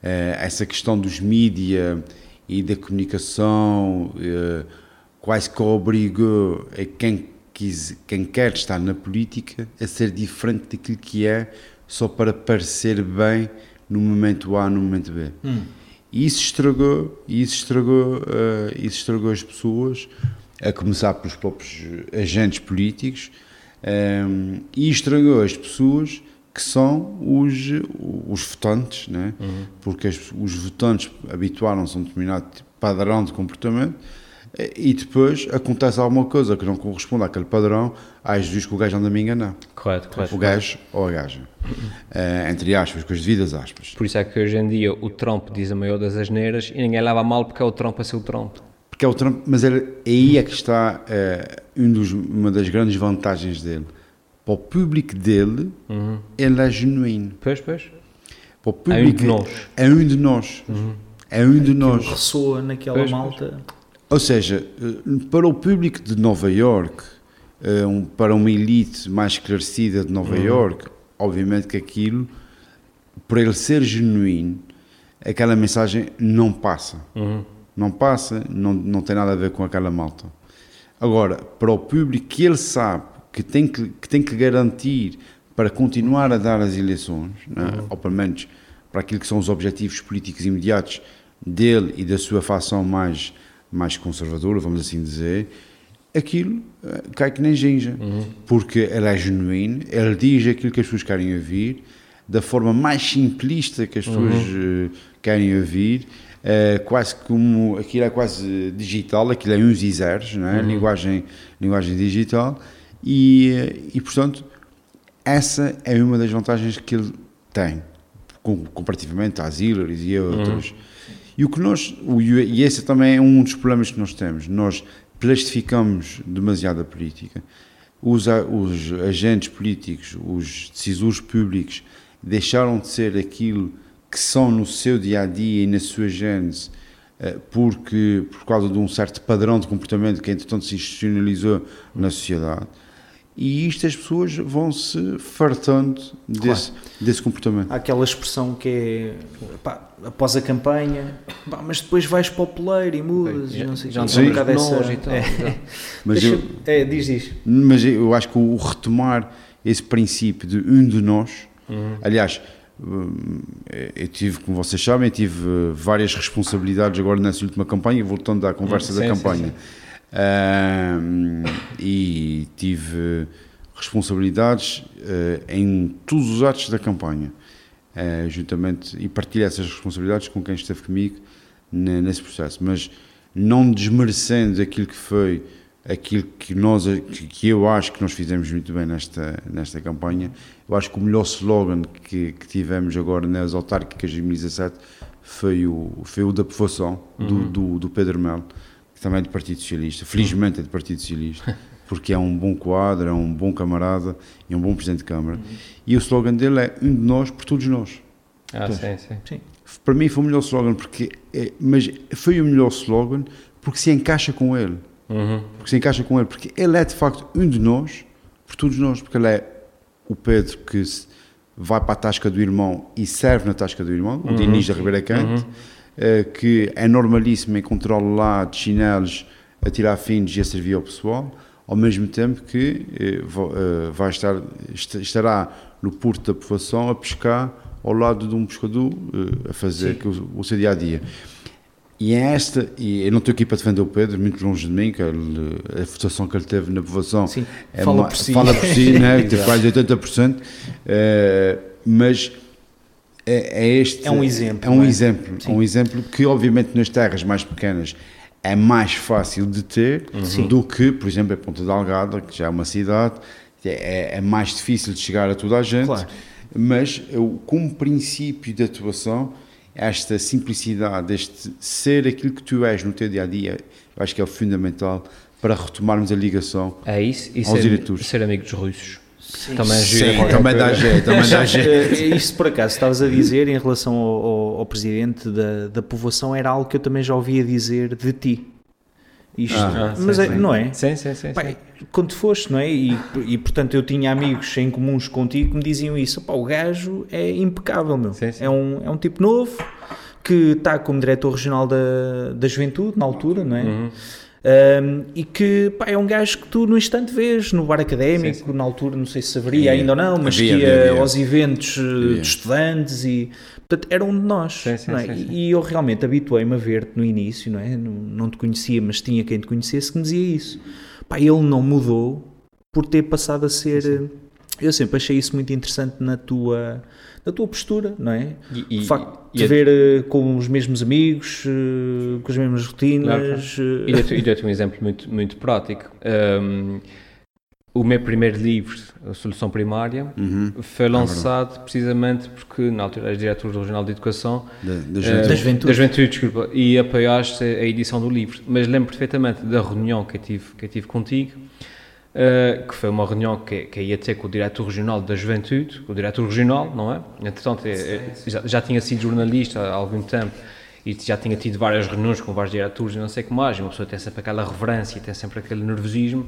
Eh, essa questão dos mídia e da comunicação eh, quase que obrigou a quem, quis, quem quer estar na política a ser diferente daquilo que é só para parecer bem no momento A, no momento B. E isso estragou, isso estragou, eh, isso estragou as pessoas, a começar pelos próprios agentes políticos, eh, e estragou as pessoas que são os, os votantes, né? porque as- os votantes habituaram-se a um determinado padrão de comportamento e depois acontece alguma coisa que não corresponde àquele padrão, há juiz que o gajo anda a me enganar. Correto, correto. O gajo ou a gaja. Eh, entre aspas, com as devidas aspas. Por isso é que hoje em dia o Trump diz a maior das asneiras e ninguém leva mal porque é o Trump a ser o Trump. Porque é o Trump, mas ele- aí é que está eh, um dos- uma das grandes vantagens dele. Para o público dele, ele é genuíno. Pois, pois. Para o É um público, de nós. É um de nós. É um de nós. Ressoa naquela Pois, malta. Ou seja, eh, para o público de Nova York, eh, para uma elite mais esclarecida de Nova York, obviamente que aquilo, para ele ser genuíno, aquela mensagem não passa. Não passa, não, não tem nada a ver com aquela malta. Agora, para o público que ele sabe que tem que, que, tem que garantir para continuar a dar as eleições, né? ou pelo menos para aquilo que são os objetivos políticos imediatos dele e da sua facção mais, mais conservadora, vamos assim dizer, aquilo eh, cai que nem ginja, porque ele é genuíno, ele diz aquilo que as pessoas querem ouvir, da forma mais simplista que as pessoas eh, querem ouvir, eh, quase como aquilo é quase digital, aquilo é uns e zeros, não é? linguagem, linguagem digital, e, e portanto essa é uma das vantagens que ele tem, com- comparativamente às Hillary e a outras. E o que nós, e esse também é um dos problemas que nós temos, nós plastificamos demasiado a política. Os, os agentes políticos, os decisores públicos deixaram de ser aquilo que são no seu dia a dia e na sua gênese, eh, porque por causa de um certo padrão de comportamento que entretanto se institucionalizou na sociedade. E isto as pessoas vão se fartando desse, desse comportamento. Há aquela expressão que é pá, após a campanha, pá, mas depois vais para o poleiro e mudas e não sei o já não É um Sim. bocado essa- nojo e tal, é. exato. Mas Deixa- eu, é, diz, diz. Mas eu acho que o retomar esse princípio de um de nós, aliás, hum, eu tive, como vocês sabem, eu tive eh, várias responsabilidades agora nessa última campanha, voltando à conversa Hum, da sim, sim, campanha. Hum, e tive responsabilidades eh, em todos os atos da campanha, eh, juntamente, e partilho essas responsabilidades com quem esteve comigo ne- nesse processo, mas não desmerecendo aquilo que foi aquilo que nós que, eu acho que nós fizemos muito bem nesta nesta campanha eu acho que o melhor slogan que, que tivemos agora nas autárquicas de 2017 foi o foi o da povoação do, do, do Pedro Melo que também é do Partido Socialista felizmente é do Partido Socialista porque é um bom quadro é um bom camarada e um bom presidente de câmara. E o slogan dele é um de nós por todos nós. Ah, sim, sim. Sim. para mim foi o melhor slogan porque é, mas foi o melhor slogan porque se encaixa com ele. Uhum. porque se encaixa com ele, porque ele é de facto um de nós, por todos nós, porque ele é o Pedro que vai para a tasca do irmão e serve na tasca do irmão, o Diniz da Ribeira Cante, eh, que é normalíssimo encontrá-lo lá de chinelos a tirar fins e a servir ao pessoal, ao mesmo tempo que eh, eh, vai estar, est- estará no porto da povoação a pescar ao lado de um pescador eh, a fazer o, seu dia a dia. E é esta, e eu não estou aqui para defender o Pedro, muito longe de mim, que ele, a votação que ele teve na povoação Sim, é fala ma- por si. fala por si, né? teve quase 80%, eh, mas é, é este É um exemplo, é um é? exemplo, é um exemplo que obviamente nas terras mais pequenas é mais fácil de ter Sim. do que, por exemplo, a Ponta da Algada, que já é uma cidade, é, é mais difícil de chegar a toda a gente, Claro. mas eu, como princípio de atuação, esta simplicidade, este ser aquilo que tu és no teu dia a dia, eu acho que é o fundamental para retomarmos a ligação. É isso e Aos ser, eleitores. ser amigo dos russos. Também ajuda Sim, qualquer também dá jeito, também dá jeito. eh, Isso por acaso estavas a dizer em relação ao, ao- ao presidente da, da povoação era algo que eu também já ouvia dizer de ti. Isto, Ah, mas sim, é- sim. não é? Sim, sim, sim. Pá, sim. quando foste, não é? E, e portanto eu tinha amigos em comuns contigo que me diziam isso. Pá, o gajo é impecável, meu. Sim, sim. É, um, é um tipo novo que está como diretor regional da, da juventude na altura, não é? Uhum. Um, e que pá, é um gajo que tu no instante vês no bar académico, Sim, sim. na altura, não sei se haveria ainda ou não, mas Havia, que ia havia, aos eventos eh, Havia. de estudantes e portanto era um de nós. Sim, é? E eu realmente habituei-me a ver-te no início, não é? Não, não te conhecia, mas tinha quem te conhecesse que me dizia isso. Pá, ele não mudou por ter passado a ser. Eu sempre achei isso muito interessante na tua, na tua postura, não é? E- e- o facto e de a- ver eh, com os mesmos amigos, eh, com as mesmas rotinas. E eh, dou-te e dou-te um exemplo muito, muito prático. Um, o meu primeiro livro, A Solução Primária, Uhum. foi lançado precisamente porque na altura eras diretor do Regional de Educação Da, da gente. Da juventude. da juventude, desculpa, e apoiaste a edição do livro. Mas lembro perfeitamente da reunião que eu tive, que eu tive contigo, eh, que foi uma reunião que, que ia ter com o diretor regional da juventude, com o diretor regional, não é? Entretanto, eu- eu já, já tinha sido jornalista há algum tempo e já tinha tido várias reuniões com vários diretores e não sei o que mais, e uma pessoa tem sempre aquela reverência, tem sempre aquele nervosismo.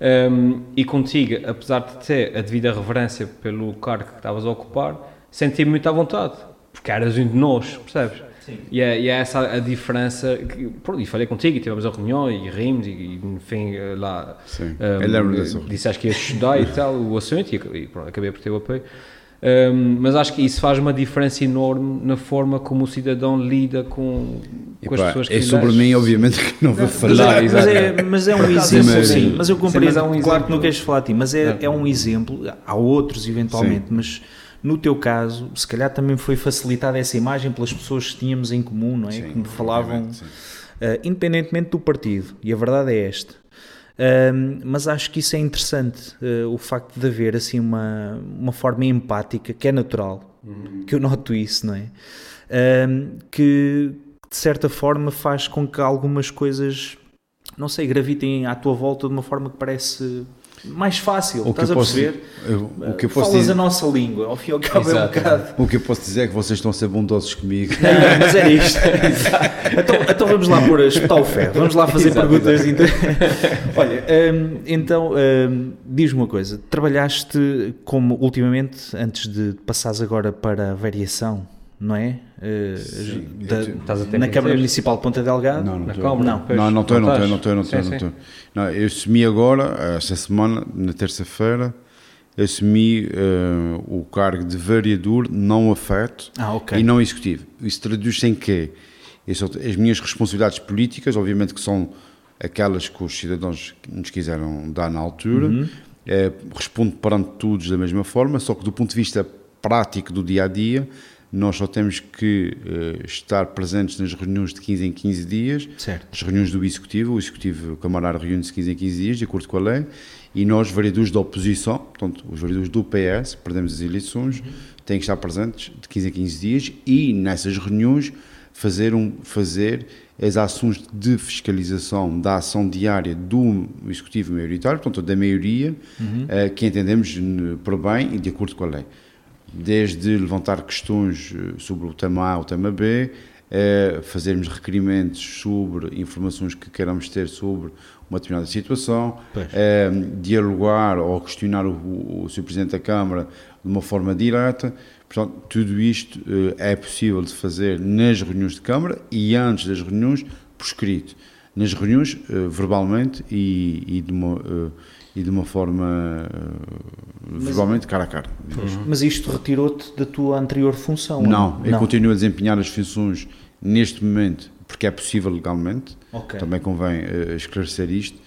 Um, e contigo, apesar de ter a devida reverência pelo cargo que estavas a ocupar, senti-me muito à vontade, porque eras um de nós, percebes? E é, e é essa a diferença. Que, pronto, e falei contigo e tivemos a reunião e rimos e, e enfim lá. Sim. Um, Eu lembro dessa reunião. disseste que ias estudar e tal, o assunto, e, e pronto, acabei por ter o apoio. Um, mas acho que isso faz uma diferença enorme na forma como o cidadão lida com, com as pessoas que é sobre das. mim, obviamente, que não vou Mas falar. é, mas, é, mas é um exemplo, mas- sim, mas eu Sim, compreendo. mas é um claro que exemplo. não queres falar de ti, mas é, É. é um exemplo. Há outros, eventualmente, mas no teu caso, se calhar também foi facilitada essa imagem pelas pessoas que tínhamos em comum, não é? Sim, que me falavam. Uh, independentemente do partido, e a verdade é esta. Um, mas acho que isso é interessante, uh, o facto de haver assim uma, uma forma empática, que é natural, que eu noto isso, não é? Um, que de certa forma faz com que algumas coisas, não sei, gravitem à tua volta de uma forma que parece mais fácil, O que, estás a posso, perceber? eu- o que eu posso Falas dizer, a nossa língua, ao fim e ao cabo é um bocado. o que eu posso dizer é que vocês estão a ser bondosos comigo. Não, mas era isto. então, então vamos lá pôr, espetar o ferro, vamos lá fazer Exato, perguntas. Então. Olha, hum, então hum, diz-me uma coisa: trabalhaste como ultimamente, antes de passares agora para a variação, não é? Uh, Sim, da- eu te- Estás a tempo na Câmara? Municipal de Ponta Delgado? Não, não estou. Não. Estou, não estou, não estou, não estou, eu assumi agora, esta semana, na terça-feira, assumi eh, o cargo de vereador não afeto Ah, ok. e não executivo. Isso traduz-se em quê? As minhas responsabilidades políticas, obviamente que são aquelas que os cidadãos nos quiseram dar na altura, Uhum. eh, respondo perante todos da mesma forma, só que do ponto de vista prático do dia a dia, nós só temos que eh, estar presentes nas reuniões de 15 em 15 dias, Certo. as reuniões do Executivo, o Executivo Camarário reúne-se de 15 em 15 dias, de acordo com a lei, e nós, vereadores da oposição, portanto, os vereadores do PS, perdemos as eleições, têm que estar presentes de 15 em 15 dias e, nessas reuniões, fazer, um, fazer as ações de fiscalização da ação diária do Executivo maioritário, portanto, da maioria, eh, que entendemos por bem e de acordo com a lei desde levantar questões eh, sobre o tema A ou o tema B, eh, fazermos requerimentos sobre informações que queiramos ter sobre uma determinada situação, eh, dialogar ou questionar o, o, Sr. Presidente da Câmara de uma forma direta. Portanto, tudo isto eh, é possível de fazer nas reuniões de Câmara e antes das reuniões por escrito. Nas reuniões, eh, verbalmente e, e de uma, e de uma forma eh, verbalmente cara a cara. Mas isto retirou-te da tua anterior função? Não, eu não. continuo a desempenhar as funções neste momento, porque é possível legalmente. Ok. Também convém eh, esclarecer isto,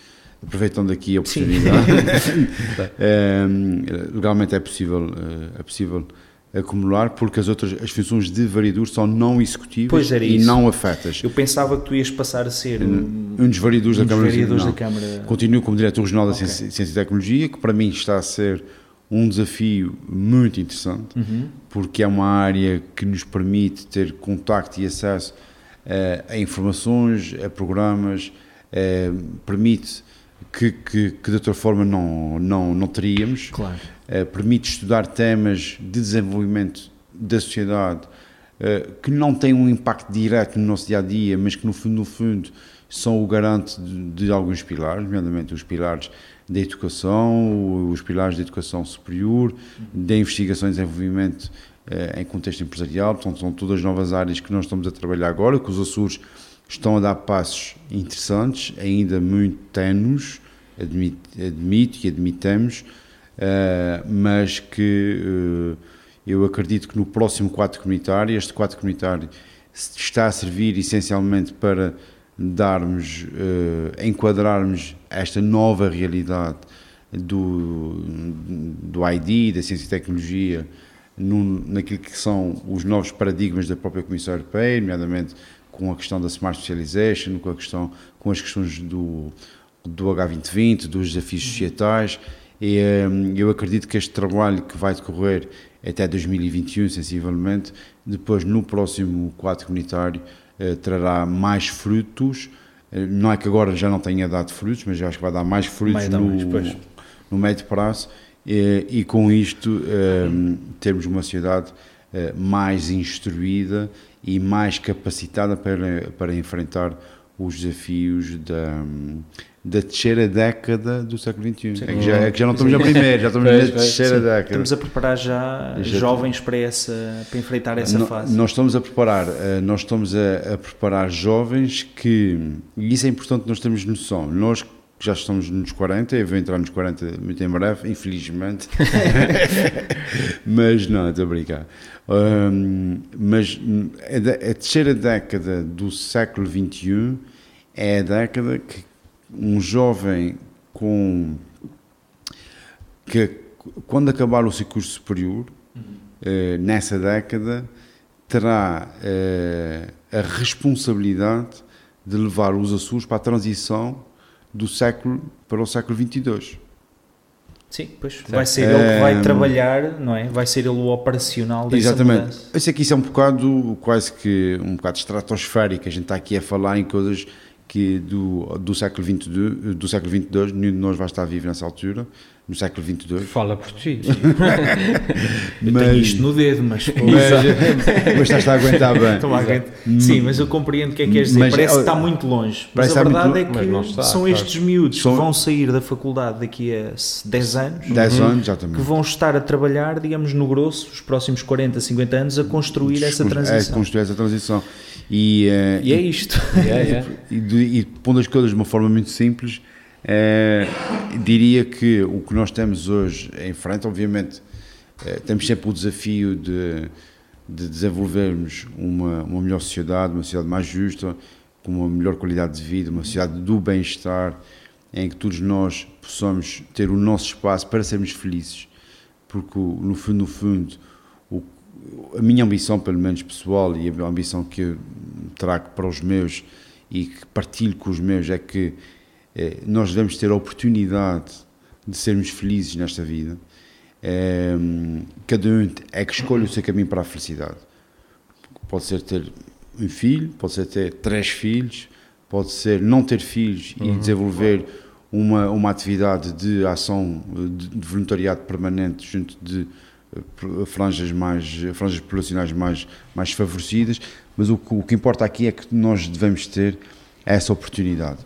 aproveitando aqui a oportunidade. Eh, legalmente é possível, eh, é possível acumular, porque as outras as funções de vereador são não executivas e isso. não afetas. Eu pensava que tu ias passar a ser um, Um dos vereadores um da dos Câmara vereadores não. da Câmara. Continuo como diretor regional da Ok. Ciência, e Tecnologia, que para mim está a ser um desafio muito interessante, Uhum. porque é uma área que nos permite ter contacto e acesso eh, a informações, a programas, eh, permite que, que, que de outra forma não, não, não teríamos, Claro. Eh, permite estudar temas de desenvolvimento da sociedade eh, que não têm um impacto direto no nosso dia a dia, mas que no fundo, no fundo são o garante de, de alguns pilares, nomeadamente os pilares da educação, os pilares da educação superior, da investigação e desenvolvimento eh, em contexto empresarial, portanto são todas novas áreas que nós estamos a trabalhar agora, que os Açores estão a dar passos interessantes, ainda muito admito, admito e admitamos, eh, mas que eh, eu acredito que no próximo quadro comunitário, este quadro comunitário está a servir essencialmente para darmos, eh, enquadrarmos esta nova realidade do, do ID, da ciência e tecnologia, num, naquilo que são os novos paradigmas da própria Comissão Europeia, nomeadamente com a questão da Smart Specialization, com, a questão, com as questões do, do H2020, dos desafios societais. E, eh, eu acredito que este trabalho que vai decorrer até 2021, sensivelmente, depois no próximo quadro comunitário eh, trará mais frutos. Eh, Não é que agora já não tenha dado frutos, mas eu acho que vai dar mais frutos no, mais, no médio prazo e, e com isto eh, termos uma sociedade eh, mais instruída e mais capacitada para, para enfrentar os desafios da, da terceira década do século XXI. É que, já, é que já não estamos na primeira, já estamos Pois, na terceira sim. década. Estamos a preparar já Já- jovens para, essa, para enfrentar essa fase. Nós estamos a preparar, eh, nós estamos a, a preparar jovens que, e isso é importante nós termos noção, nós que já estamos nos 40, eu vou entrar nos 40 muito em breve, infelizmente, mas não, estou a brincar. Hum, mas a terceira década do século XXI é a década que um jovem com que quando acabar o seu curso superior, eh, nessa década, terá eh, a responsabilidade de levar os Açores para a transição do século para o século 22. Sim, pois vai ser ele que vai trabalhar, não é? Vai ser ele o operacional dessa Exatamente. mudança. Eu sei que isso é um bocado, quase que um bocado estratosférico. A gente está aqui a falar em coisas que do, do século 22, do século 22, nenhum de nós vai estar vivo nessa altura, no século 22. Fala por ti. Eu tenho isto no dedo, mas... mas, mas estás a aguentar bem. Estou lá dentro. Sim, mas eu compreendo o que é que queres dizer. Mas, Parece que oh, está muito longe. Mas a que verdade é que mas está, são claro. estes miúdos São- que vão sair da faculdade daqui a 10 anos 10 anos, que exatamente. vão estar a trabalhar, digamos, no grosso, os próximos 40, 50 anos, a construir essa É, transição. construir essa transição. E, eh, E é isto. Yeah, yeah. e, de- e pondo as coisas de uma forma muito simples, eh, diria que o que nós temos hoje em frente, obviamente, eh, temos sempre o desafio de, de desenvolvermos uma, uma melhor sociedade, uma sociedade mais justa, com uma melhor qualidade de vida, uma sociedade do bem-estar, em que todos nós possamos ter o nosso espaço para sermos felizes, porque no fundo, no fundo, o, a minha ambição, pelo menos pessoal, e a ambição que eu trago para os meus e que partilho com os meus é que eh, nós devemos ter a oportunidade de sermos felizes nesta vida. Eh, cada um é que escolhe o seu caminho para a felicidade. Pode ser ter um filho, pode ser ter três filhos, pode ser não ter filhos e desenvolver uma, uma atividade de ação de, de voluntariado permanente junto de eh, franjas mais franjas populacionais mais mais favorecidas, mas o, que- o que importa aqui é que nós devemos ter essa oportunidade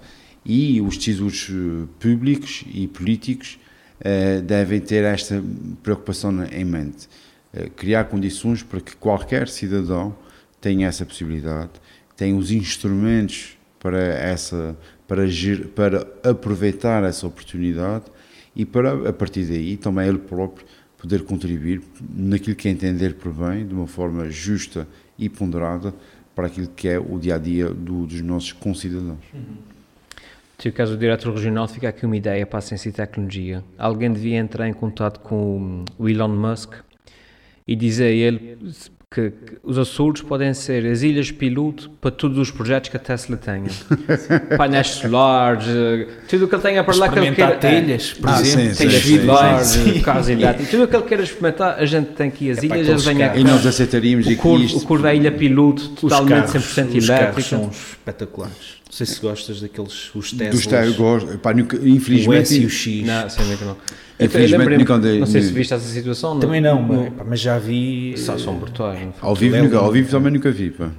e os tesouros eh, públicos e políticos eh, devem ter esta preocupação em mente, Eh, criar condições para que qualquer cidadão tenha essa possibilidade, tenha os instrumentos para essa para agir, para aproveitar essa oportunidade e para a partir daí também ele próprio poder contribuir naquilo que é entender por bem, de uma forma justa e ponderada para aquilo que é o dia a dia do, dos nossos concidadãos. Se o caso do diretor regional, fica aqui uma ideia para a ciência e tecnologia. Alguém devia entrar em contato com o Elon Musk e dizer a ele que, que os Açores podem ser as ilhas piloto para todos os projetos que a Tesla tenha. Painéis solares, eh, tudo o que ele tenha para lá que ele queira. Telhas, por Ah, exemplo. sim, Telhas solares, carros elétricos, tudo o que ele queira experimentar, a gente tem que ir às É ilhas, ele aqueles vem carros. E cá. nós aceitaríamos O e cor, isto, o cor da ilha piloto totalmente carros, 100% os carros elétrico. são espetaculares. Não sei se gostas daqueles os Teslas. dos eu gosto, pá, nunca- o S e infelizmente, o X. Não, sem não. Infelizmente, nunca andei- não sei se viste essa situação. Também não, mas, pá, mas já vi. Só são brutais. ao vivo, é nunca, ao vivo também nunca vi. Pá.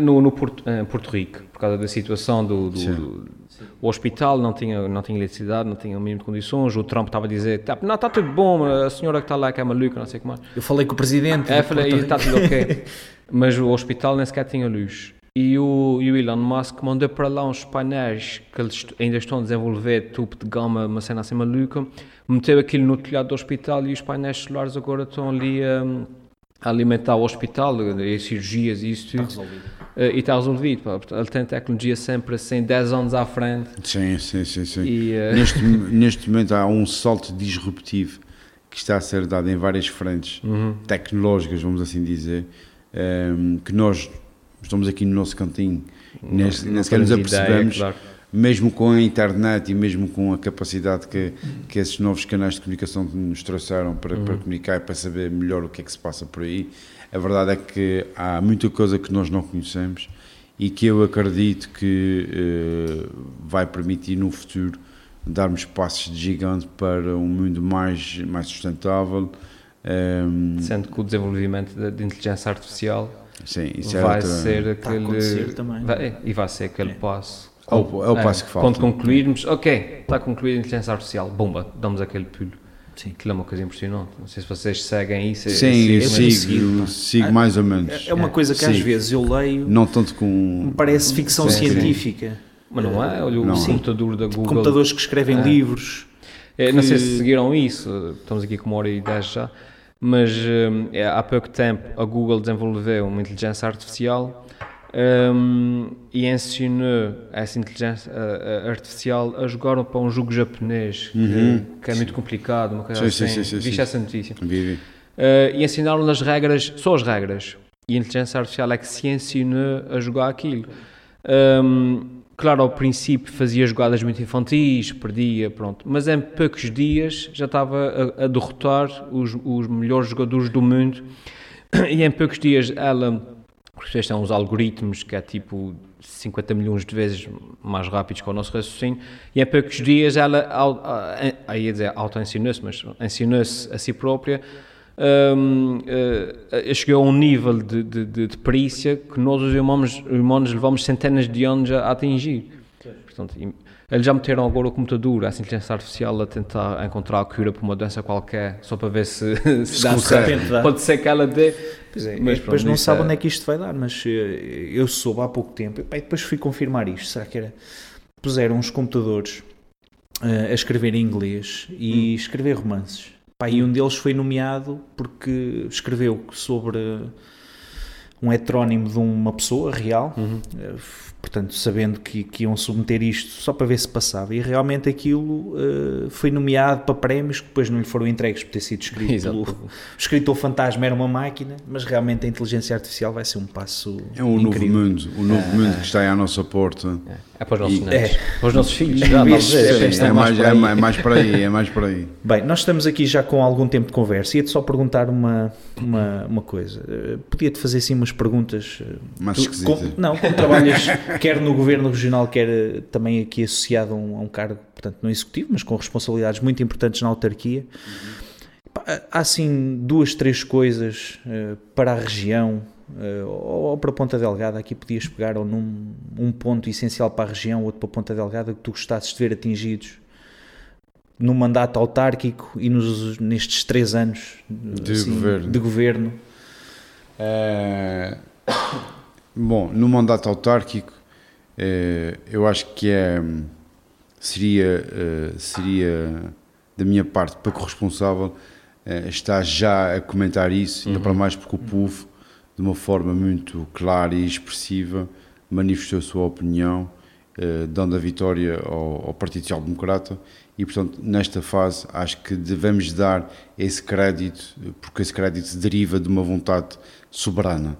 No, no Porto, em Porto Rico, por causa da situação do, do- o hospital não tinha, não tinha eletricidade, não tinha o mínimo de condições, o Trump estava a dizer, tá, não, está tudo bom, a senhora que está lá que é maluca, não sei o que mais. Eu falei com o presidente. É, falei, está tudo ok. Mas o hospital nem sequer tinha luz. E o, e o Elon Musk mandou para lá uns painéis que eles ainda estão a desenvolver, tubo de gama, uma cena assim maluca, meteu aquilo no telhado do hospital e os painéis solares agora estão ali hum, a alimentar o hospital, e cirurgias e isso tudo. Eh, e está resolvido. pá. Ele tem tecnologia sempre assim, 10 anos à frente. Sim, sim, sim. sim. E, eh, neste, neste momento há um salto disruptivo que está a ser dado em várias frentes Uhum. tecnológicas, vamos assim dizer, ehm, que nós estamos aqui no nosso cantinho, nem, sequer nos ideia, apercebemos, claro. mesmo com a internet e mesmo com a capacidade que, que esses novos canais de comunicação nos trouxeram para, para comunicar e para saber melhor o que é que se passa por aí, a verdade é que há muita coisa que nós não conhecemos e que eu acredito que eh, vai permitir no futuro darmos passos de gigante para um mundo mais, mais sustentável. ehm, Sendo que o desenvolvimento da de inteligência artificial Sim, isso é vai outra- ser aquele. também. vai- e vai ser aquele É. passo. É o- é o passo que falta. Quando concluirmos, ok, está concluída a inteligência artificial, bomba, damos aquele pulo. Sim. Aquilo é uma coisa impressionante. Não sei se vocês seguem isso. Sim, esse- eu sigo, sigo, Ah, mais ou menos. É uma coisa que às Sim. vezes eu leio, Não tanto me com. parece ficção Sim, sim. científica. Mas não é? Olha o Não. computador da Google. Computadores que escrevem É. livros. É, não sei que- se seguiram isso, estamos aqui com uma hora e dez já, mas hum, é, há pouco tempo a Google desenvolveu uma inteligência artificial hum, e ensinou essa inteligência uh, artificial a jogar para um jogo japonês, que- que, é muito complicado, uma coisa Uhum. Sim, assim. sim, sim, Viste essa notícia? Vive. Uh, e ensinaram-lhe as regras, só as regras. E a inteligência artificial é que se ensinou a jogar aquilo. Um, claro, ao princípio fazia jogadas muito infantis, perdia, pronto. Mas em poucos dias já estava a, a derrotar os, os melhores jogadores do mundo. E em poucos dias ela, vocês têm uns algoritmos que é tipo 50 milhões de vezes mais rápidos que o nosso raciocínio, e em poucos dias ela, aí ia dizer auto-ensinou-se, mas ensinou-se a si própria, hum, eh, chegou a um nível de, de, de, de perícia que nós os humanos, humanos levamos centenas de anos a atingir. Portanto, eles já meteram agora o computador, essa inteligência artificial, a tentar encontrar a cura para uma doença qualquer, só para ver se, se dá certo. Pode ser que ela dê. Pois é, Mas depois pronto, não sabe é- onde é que isto vai dar, mas eh, eu soube há pouco tempo, e depois fui confirmar isto, será que era? Puseram uns computadores eh, a escrever em inglês e escrever romances. Pá, e um deles foi nomeado porque escreveu sobre um heterónimo de uma pessoa real, eh, f- portanto, sabendo que, que iam submeter isto só para ver se passava. E realmente aquilo eh, foi nomeado para prémios que depois não lhe foram entregues por ter sido escrito Exato. pelo, o escritor fantasma era uma máquina, mas realmente a inteligência artificial vai ser um passo É um novo incrível. mundo, o novo mundo que está aí à nossa porta. É para os nossos E- netos. Para os nossos filhos. Já, é é, mais, é, aí. mais, é mais por aí, é mais por aí. Bem, nós estamos aqui já com algum tempo de conversa. Ia-te só perguntar uma, uma, uma coisa. Eh, Podia-te fazer assim umas perguntas. eh, Mais tu- esquisita. com- não, como trabalhas quer no governo regional, quer eh, também aqui associado a um, a um cargo, portanto, no executivo, mas com responsabilidades muito importantes na autarquia. Pá, Há assim duas, três coisas eh, para a região eh, ou, para Ponta Delgada. Aqui podias pegar ou num um ponto essencial para a região, outro para Ponta Delgada, que tu gostasses de ver atingidos no mandato autárquico e nos, nestes três anos De governo. de governo. Eh, bom, no mandato autárquico, eu acho que é, seria, eh, seria da minha parte pouco responsável eh, estar já a comentar isso, ainda para mais porque o povo, de uma forma muito clara e expressiva, manifestou a sua opinião, eh, dando a vitória ao, ao Partido Social Democrata. E, portanto, nesta fase acho que devemos dar esse crédito, porque esse crédito deriva de uma vontade soberana.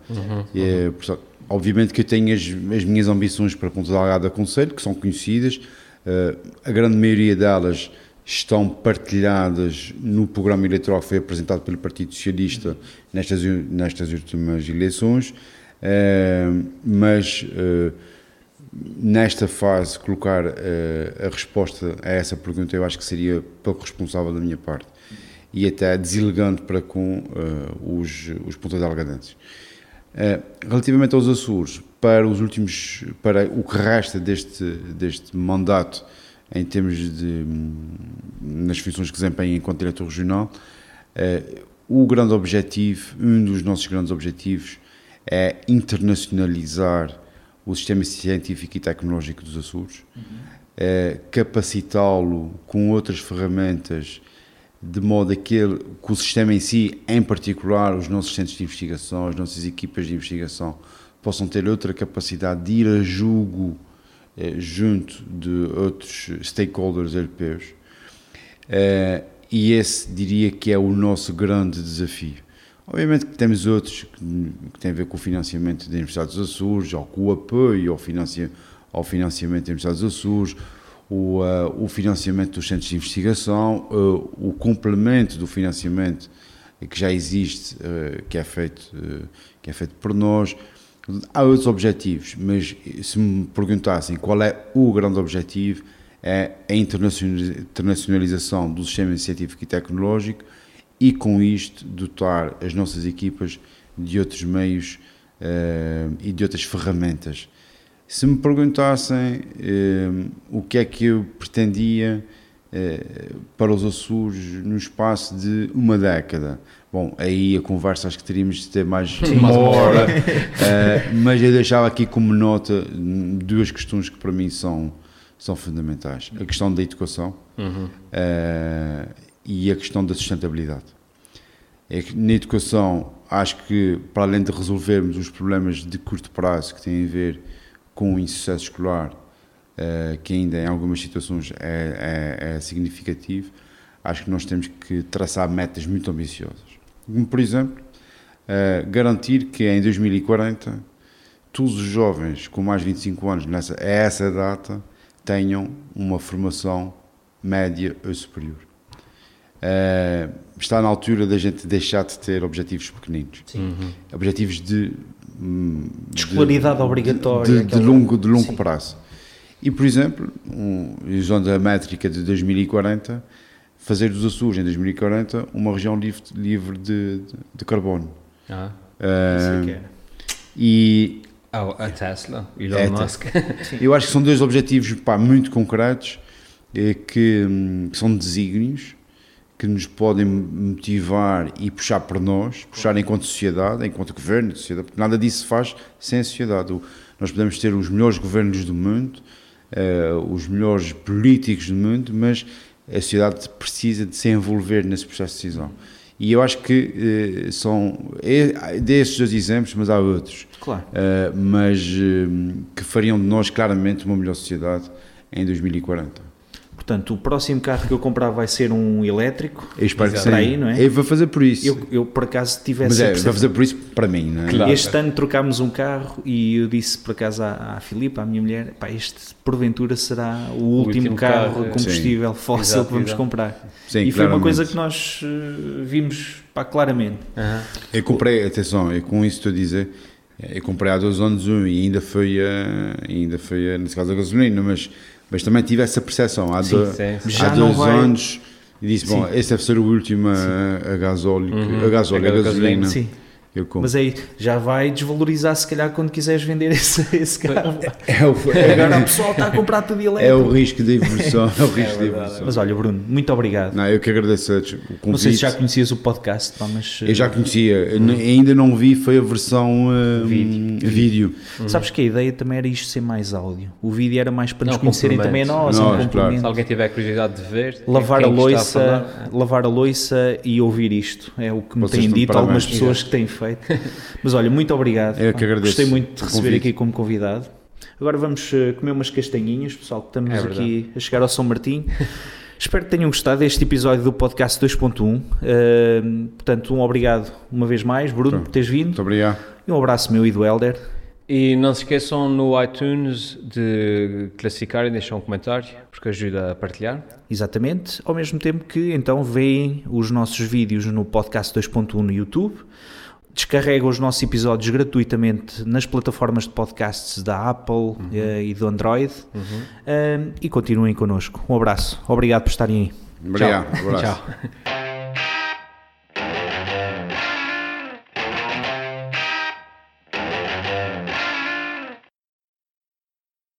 E, eh, portanto, obviamente que eu tenho as, as minhas ambições para Ponta Delgada Conselho, que são conhecidas, eh, a grande maioria delas estão partilhadas no programa eleitoral que foi apresentado pelo Partido Socialista nestas, nestas últimas eleições, eh, mas eh, nesta fase colocar a resposta a essa pergunta eu acho que seria pouco responsável da minha parte e até deselegante para com os, os Ponta Delgadenses. Eh, relativamente aos Açores, para os últimos, para o que resta deste, deste mandato em termos de hum, nas funções que desempenha enquanto diretor regional, eh, o grande objetivo, um dos nossos grandes objetivos é internacionalizar o sistema científico e tecnológico dos Açores, eh, capacitá-lo com outras ferramentas de modo a que, ele, o sistema em si, em particular os nossos centros de investigação, as nossas equipas de investigação, possam ter outra capacidade de ir a julgo eh, junto de outros stakeholders europeus. Eh, e esse diria que é o nosso grande desafio. Obviamente que temos outros que, que têm a ver com o financiamento da Universidade dos Açores, ou com o apoio ao, ao financiamento da Universidade dos Açores, o, uh, o financiamento dos centros de investigação, uh, o complemento do financiamento que já existe, uh, que, é feito, que é feito por nós. Há outros objetivos, mas se me perguntassem qual é o grande objetivo, é a internacionalização do sistema científico e tecnológico e com isto dotar as nossas equipas de outros meios e de outras ferramentas. Se me perguntassem uh, o que é que eu pretendia uh, para os Açores no espaço de uma década, bom, aí a conversa acho que teríamos de ter mais Sim, uma hora, mas eu deixava aqui como nota duas questões que para mim são, são fundamentais. A questão da educação uhum. e a questão da sustentabilidade. É que na educação, acho que para além de resolvermos os problemas de curto prazo que têm a ver com o insucesso escolar, uh, que ainda em algumas situações é, é, é, significativo, acho que nós temos que traçar metas muito ambiciosas. Como, por exemplo, uh, garantir que em 2040 todos os jovens com mais de 25 anos nessa, a essa data tenham uma formação média ou superior. Uh, está na altura da gente deixar de ter objetivos pequeninos. Uhum. Objetivos de, de escolaridade de, obrigatória. De, de, de, longo, de longo prazo. E, por exemplo, um, usando a métrica de 2040, fazer dos Açores em 2040 uma região livre, livre de, de, carbono. Ah, uh, isso é E oh, a Tesla, Elon é, Musk. Eu acho que são dois objetivos pá, muito concretos eh, que, hum, que são desígnios que nos podem motivar e puxar por nós, puxar enquanto sociedade, enquanto governo, sociedade, porque nada disso se faz sem a sociedade. Nós podemos ter os melhores governos do mundo, uh, os melhores políticos do mundo, mas a sociedade precisa de se envolver nesse processo de decisão. E eu acho que uh, são é, desses dois exemplos, mas há outros, claro. Uh, mas que fariam de nós claramente uma melhor sociedade em 2040. Portanto, o próximo carro que eu comprar vai ser um elétrico. Eu espero Exato. que sim. Aí, não é? Eu vou fazer por isso. Eu, eu por acaso tivesse. Mas é, vou fazer por isso para mim, não é? Claro. Este ano trocámos um carro e eu disse por acaso à, à Filipe, à minha mulher, pá, este porventura será o, o último, último, carro, carro combustível sim. fóssil Exato, que vamos comprar. Sim, e foi uma coisa que nós uh, vimos pá, claramente. Uhum. Eu comprei, atenção, eu com isso estou a dizer. Eu comprei há dois anos um e ainda foi, uh, ainda foi uh, nesse caso a gasolina, mas mas também tive essa percepção há, sim, do, sim. há dois vai... anos e disse, bom, esse deve ser o último a, a gasóleo, uhum. a gasóleo, a, a gasolina. Sim. Mas aí já vai desvalorizar se calhar quando quiseres vender esse, esse carro. É, é o, é, Agora o pessoal está a comprar tudo elétrico. É o risco de inversão. É o risco de inversão. Mas olha, Bruno, muito obrigado. Não, eu que agradeço o convite. Não sei se já conhecias o podcast, mas... Eu já conhecia. Hum. Ainda não vi, foi a versão uh, vídeo. vídeo. Hum. Sabes que a ideia também era isto ser mais áudio. O vídeo era mais para nos não, conhecerem também a nós. nós claro. Se alguém tiver curiosidade de ver... Lavar a louça, a lavar a louça e ouvir isto. É o que me Vocês têm dito algumas pessoas que têm feito. Mas olha, muito obrigado. Eu que agradeço. Gostei muito de receber aqui como convidado. Agora vamos uh, comer umas castanhinhas, pessoal, que estamos é aqui a chegar ao São Martim. Espero que tenham gostado deste episódio do podcast 2.1. Uh, eh, portanto, um obrigado uma vez mais, Bruno, então, por teres vindo. Muito obrigado. E um abraço meu e do Helder. E não se esqueçam no iTunes de classificar e deixar um comentário, porque ajuda a partilhar. Exatamente. Ao mesmo tempo que então veem os nossos vídeos no podcast 2.1 no YouTube Descarrega os nossos episódios gratuitamente nas plataformas de podcasts da Apple uhum. uh, e do Android uhum. uh, e continuem connosco. Um abraço. Obrigado por estarem aí. Obrigado. Tchau. Um Tchau.